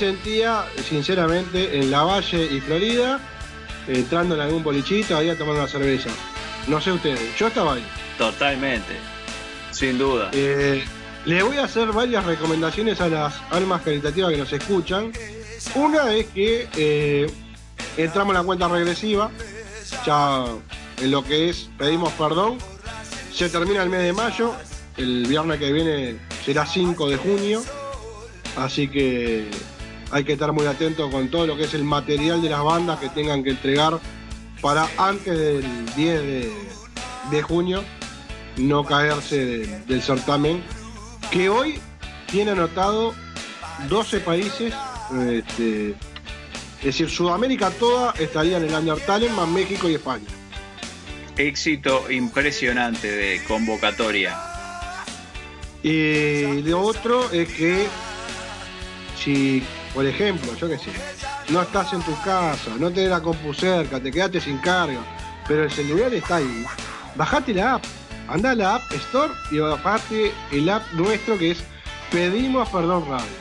sentía, sinceramente, en la Valle y Florida, entrando en algún bolichito ahí a tomar una cerveza. No sé ustedes, yo estaba ahí. Totalmente. Sin duda. Eh, le voy a hacer varias recomendaciones a las almas caritativas que nos escuchan. Una es que eh, entramos en la cuenta regresiva, ya en lo que es pedimos perdón. Se termina el mes de mayo, el viernes que viene será 5 de junio, así que hay que estar muy atentos con todo lo que es el material de las bandas que tengan que entregar para antes del 10 de, de junio no caerse de- del certamen, que hoy tiene anotado 12 países, este, es decir, Sudamérica toda estaría en el Under Talent, más México y España. Éxito impresionante de convocatoria. Y lo otro es que si, por ejemplo, yo qué sé, no estás en tu casa, no tenés la compu cerca, te quedaste sin carga, pero el celular está ahí, bajate la app, anda a la App Store y bajate el app nuestro que es Pedimos Perdón Radio.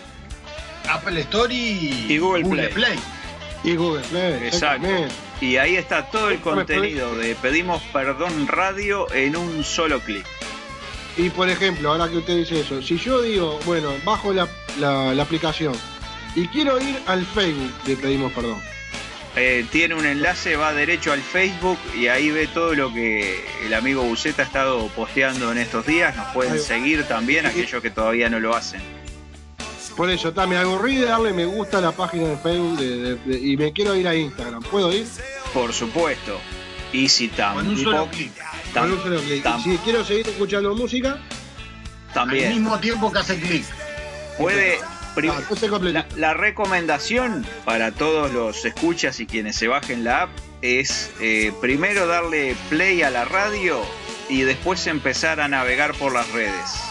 Apple Store y, Y Google Play. Y Google Play, Exacto. Y ahí está todo el contenido de Pedimos Perdón Radio en un solo clic. Y por ejemplo, ahora que usted dice eso, si yo digo, bueno, bajo la, la- la aplicación y quiero ir al Facebook de Pedimos Perdón, Eh, tiene un enlace, va derecho al Facebook y ahí ve todo lo que el amigo Buceta ha estado posteando en estos días. Nos pueden seguir también aquellos que todavía no lo hacen. por eso, ta, me aburrí de darle me gusta a la página de Facebook de- de- de- y me quiero ir a Instagram. ¿Puedo ir? Por supuesto. Y si Con un solo clic. Con un solo clic. tam- Y si quiero seguir escuchando música, Al también mismo tiempo que hace clic. puede. Ah, la recomendación para todos los escuchas y quienes se bajen la app es eh, primero darle play a la radio y después empezar a navegar por las redes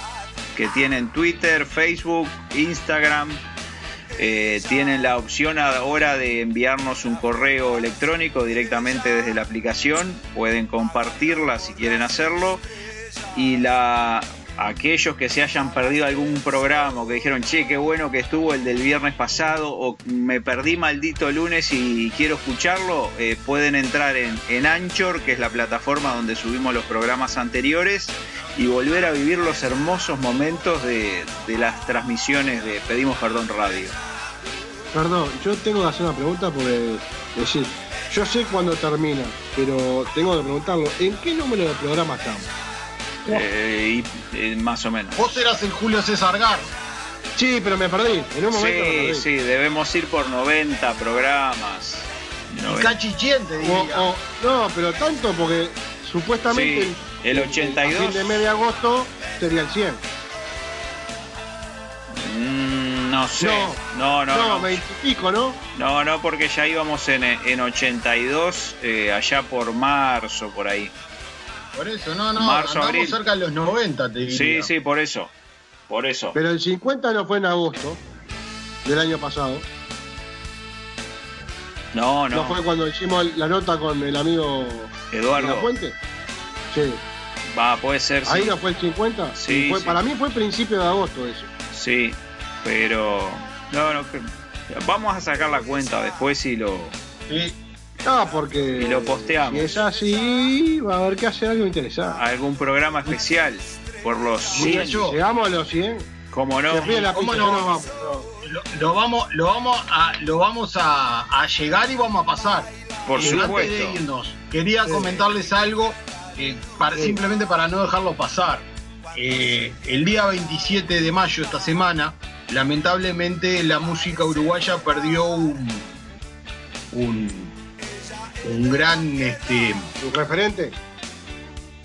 que tienen Twitter, Facebook, Instagram. eh, tienen la opción ahora de enviarnos un correo electrónico directamente desde la aplicación. Pueden compartirla si quieren hacerlo. Y la, aquellos que se hayan perdido algún programa o que dijeron, che, qué bueno que estuvo el del viernes pasado o me perdí maldito lunes y quiero escucharlo, eh, pueden entrar en, en Anchor, que es la plataforma donde subimos los programas anteriores, y volver a vivir los hermosos momentos de, de las transmisiones de Pedimos Perdón Radio. Perdón, yo tengo que hacer una pregunta porque, decir, yo sé cuándo termina, pero tengo que preguntarlo, ¿en qué número de programa estamos? Eh, y, eh, más o menos. Vos eras el Julio César Gar. Sí, pero me perdí, en un momento me Sí, perdí. sí, debemos ir por 90 programas. Y 90. Cachichiente, O- diría. o- no, pero tanto porque supuestamente Sí, el a 82. fin de mes de agosto sería el 100. Mm, no sé. No, No, no, no, no. 20 y pico, ¿no? No, no, porque ya íbamos en, en 82, eh, allá por marzo, por ahí. Por eso, no, no. Marzo, abril. cerca de los 90, te diría. Sí, sí, por eso. Por eso. Pero el 50 no fue en agosto del año pasado. No, ¿No, no. fue cuando hicimos la nota con el amigo de la Eduardo, Fuente? Sí. va, puede ser, Ahí sí. no fue el 50. Sí, Fue- sí. Para mí fue principio de agosto eso. Sí, pero. No, no. Vamos a sacar la cuenta después y lo. Sí. No, porque. Y lo posteamos. Si es así, va a haber que hacer algo interesante. Algún programa especial por los Si 100. yo- llegamos a los 100, ¿Cómo no? se pide la ¿Cómo pizza, no? no nos vamos. Lo, lo vamos, lo vamos, a, lo vamos a, a llegar y vamos a pasar. Por Eh, Antes de supuesto. irnos, quería Sí. comentarles algo, eh, para, Sí. simplemente para no dejarlo pasar. Eh, el día 27 de mayo, esta semana, lamentablemente la música uruguaya perdió un, un, un gran este, ¿Un referente?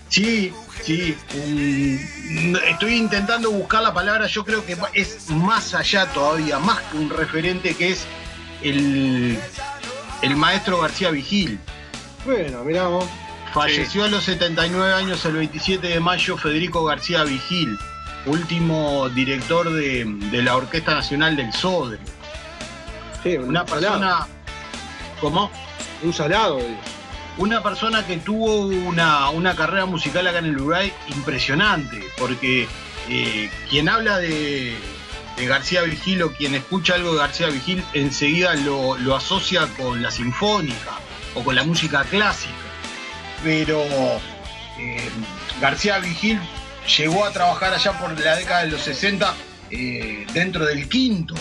Sí, sí. un- estoy intentando buscar la palabra. Yo creo que es más allá todavía, más que un referente que es el, el maestro García Vigil. Bueno, miramos. Falleció a los 79 años el 27 de mayo Federico García Vigil, último director de, de la Orquesta Nacional del Sodre. Sí, Una persona. ¿Cómo? Un salado, una persona que tuvo una, una carrera musical acá en el Uruguay impresionante, porque eh, quien habla de, de García Vigil o quien escucha algo de García Vigil enseguida lo, lo asocia con la sinfónica o con la música clásica. Pero eh, García Vigil llegó a trabajar allá por la década de los 60 eh, dentro del Quinto.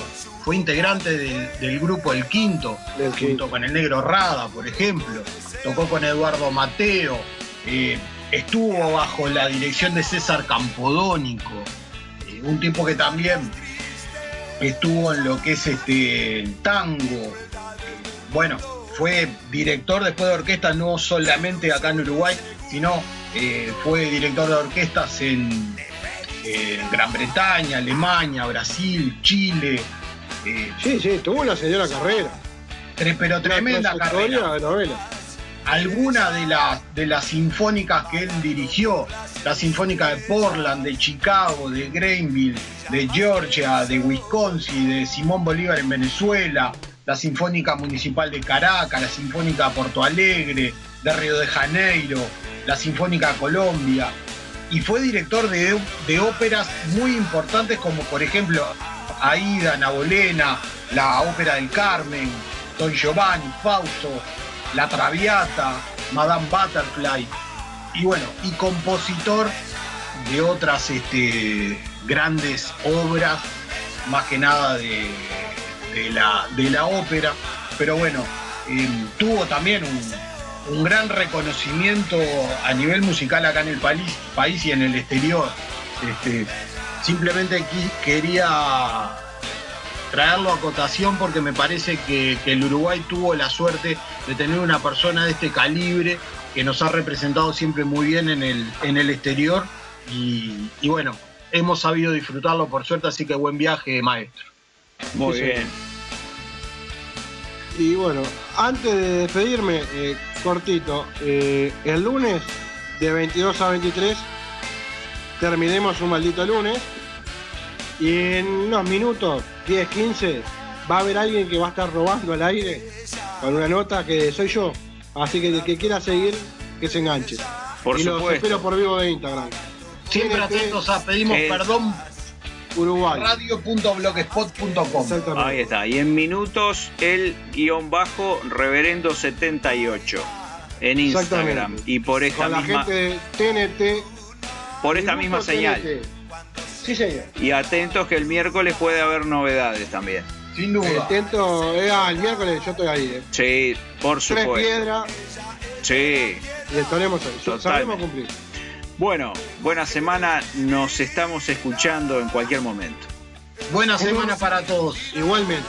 Fue integrante del, del grupo El Quinto, Del junto Quinto. con el Negro Rada, por ejemplo. Tocó con Eduardo Mateo. eh, estuvo bajo la dirección de César Campodónico, eh, un tipo que también estuvo en lo que es este el tango. Bueno, fue director después de orquesta no solamente acá en Uruguay, sino eh, fue director de orquestas en Gran Bretaña, Alemania, Brasil, Chile. Eh, Sí, sí, tuvo una señora carrera. pero tremenda carrera. de novela. alguna de las de las sinfónicas que él dirigió, la sinfónica de Portland, de Chicago, de Greenville, de Georgia, de Wisconsin, de Simón Bolívar en Venezuela, la sinfónica municipal de Caracas, la sinfónica de Porto Alegre, de Río de Janeiro, la sinfónica de Colombia, y fue director de, de óperas muy importantes como por ejemplo Aida, Nabolena, la ópera del Carmen, Don Giovanni, Fausto, La Traviata, Madame Butterfly, y bueno, y compositor de otras este, grandes obras, más que nada de, la, de la ópera, pero bueno, eh, tuvo también un, un gran reconocimiento a nivel musical acá en el país, país y en el exterior. Este, simplemente aquí quería traerlo a cotación porque me parece que, que el Uruguay tuvo la suerte de tener una persona de este calibre que nos ha representado siempre muy bien en el, en el exterior y, y bueno, hemos sabido disfrutarlo por suerte, así que buen viaje, maestro. Muy Sí, bien. Y bueno, antes de despedirme, eh, cortito, eh, el lunes de 22 a 23 terminemos un maldito lunes y en unos minutos, 10, 15, va a haber alguien que va a estar robando al aire con una nota que soy yo. Así que el que quiera seguir, que se enganche. Por y los espero por vivo de Instagram. Siempre TNT atentos a pedimos Eh, perdón Uruguay. radio.blogspot.com. Ahí está. Y en minutos el guion bajo reverendo 78 en Instagram. Exactamente. Y por esta Con la misma, gente de TNT. Por esta misma señal. Sí, señor. Y atentos que el miércoles puede haber novedades también. Sin duda. Intento, eh, ah, el miércoles yo estoy ahí, eh. Sí, por Tres supuesto. piedras Sí. y estaremos ahí. Totalmente. Sabremos cumplir. Bueno, buena semana. Nos estamos escuchando en cualquier momento. Buena semana para todos. Igualmente.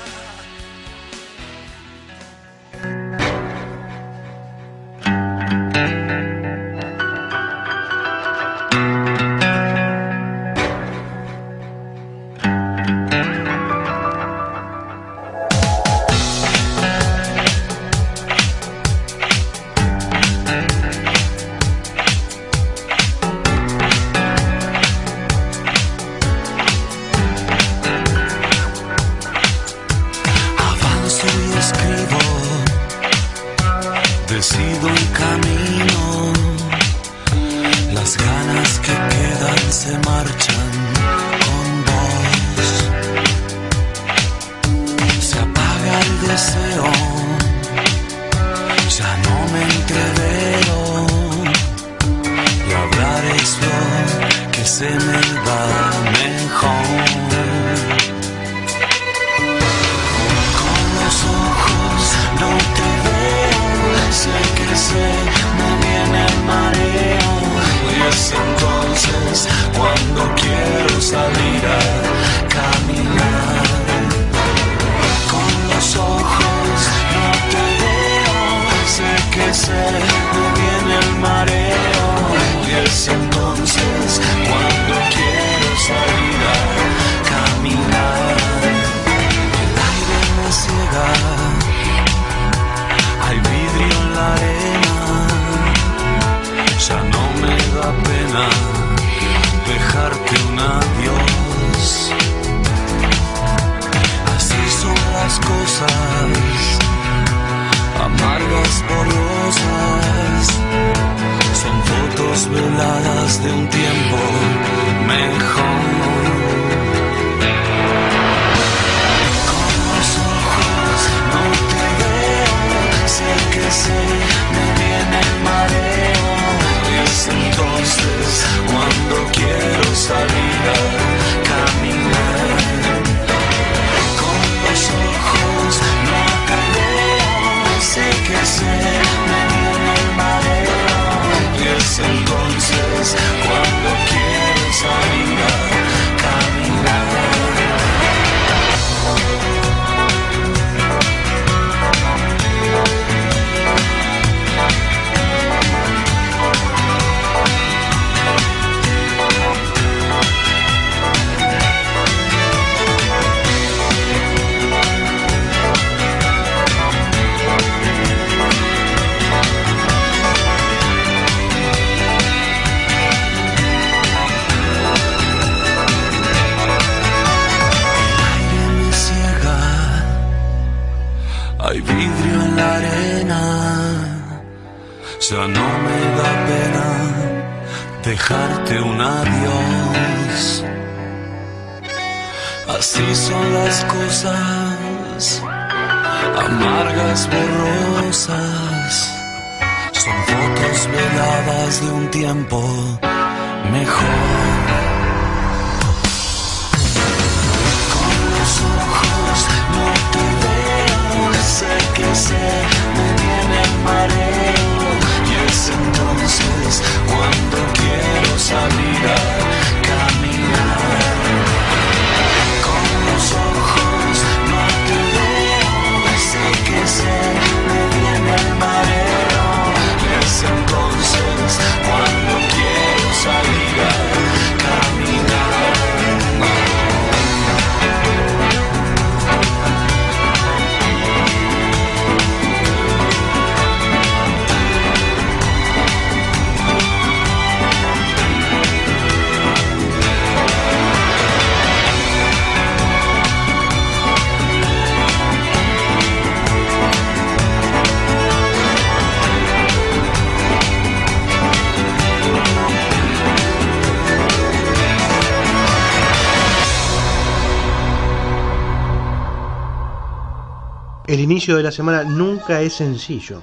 inicio de la semana nunca es sencillo.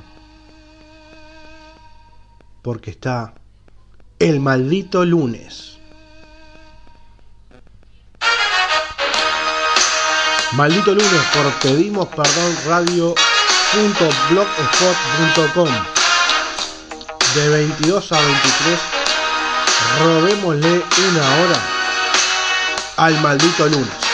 Porque está el maldito lunes. Maldito lunes por pedimos perdón radio.blogspot.com De 22 a 23 robémosle una hora al maldito lunes.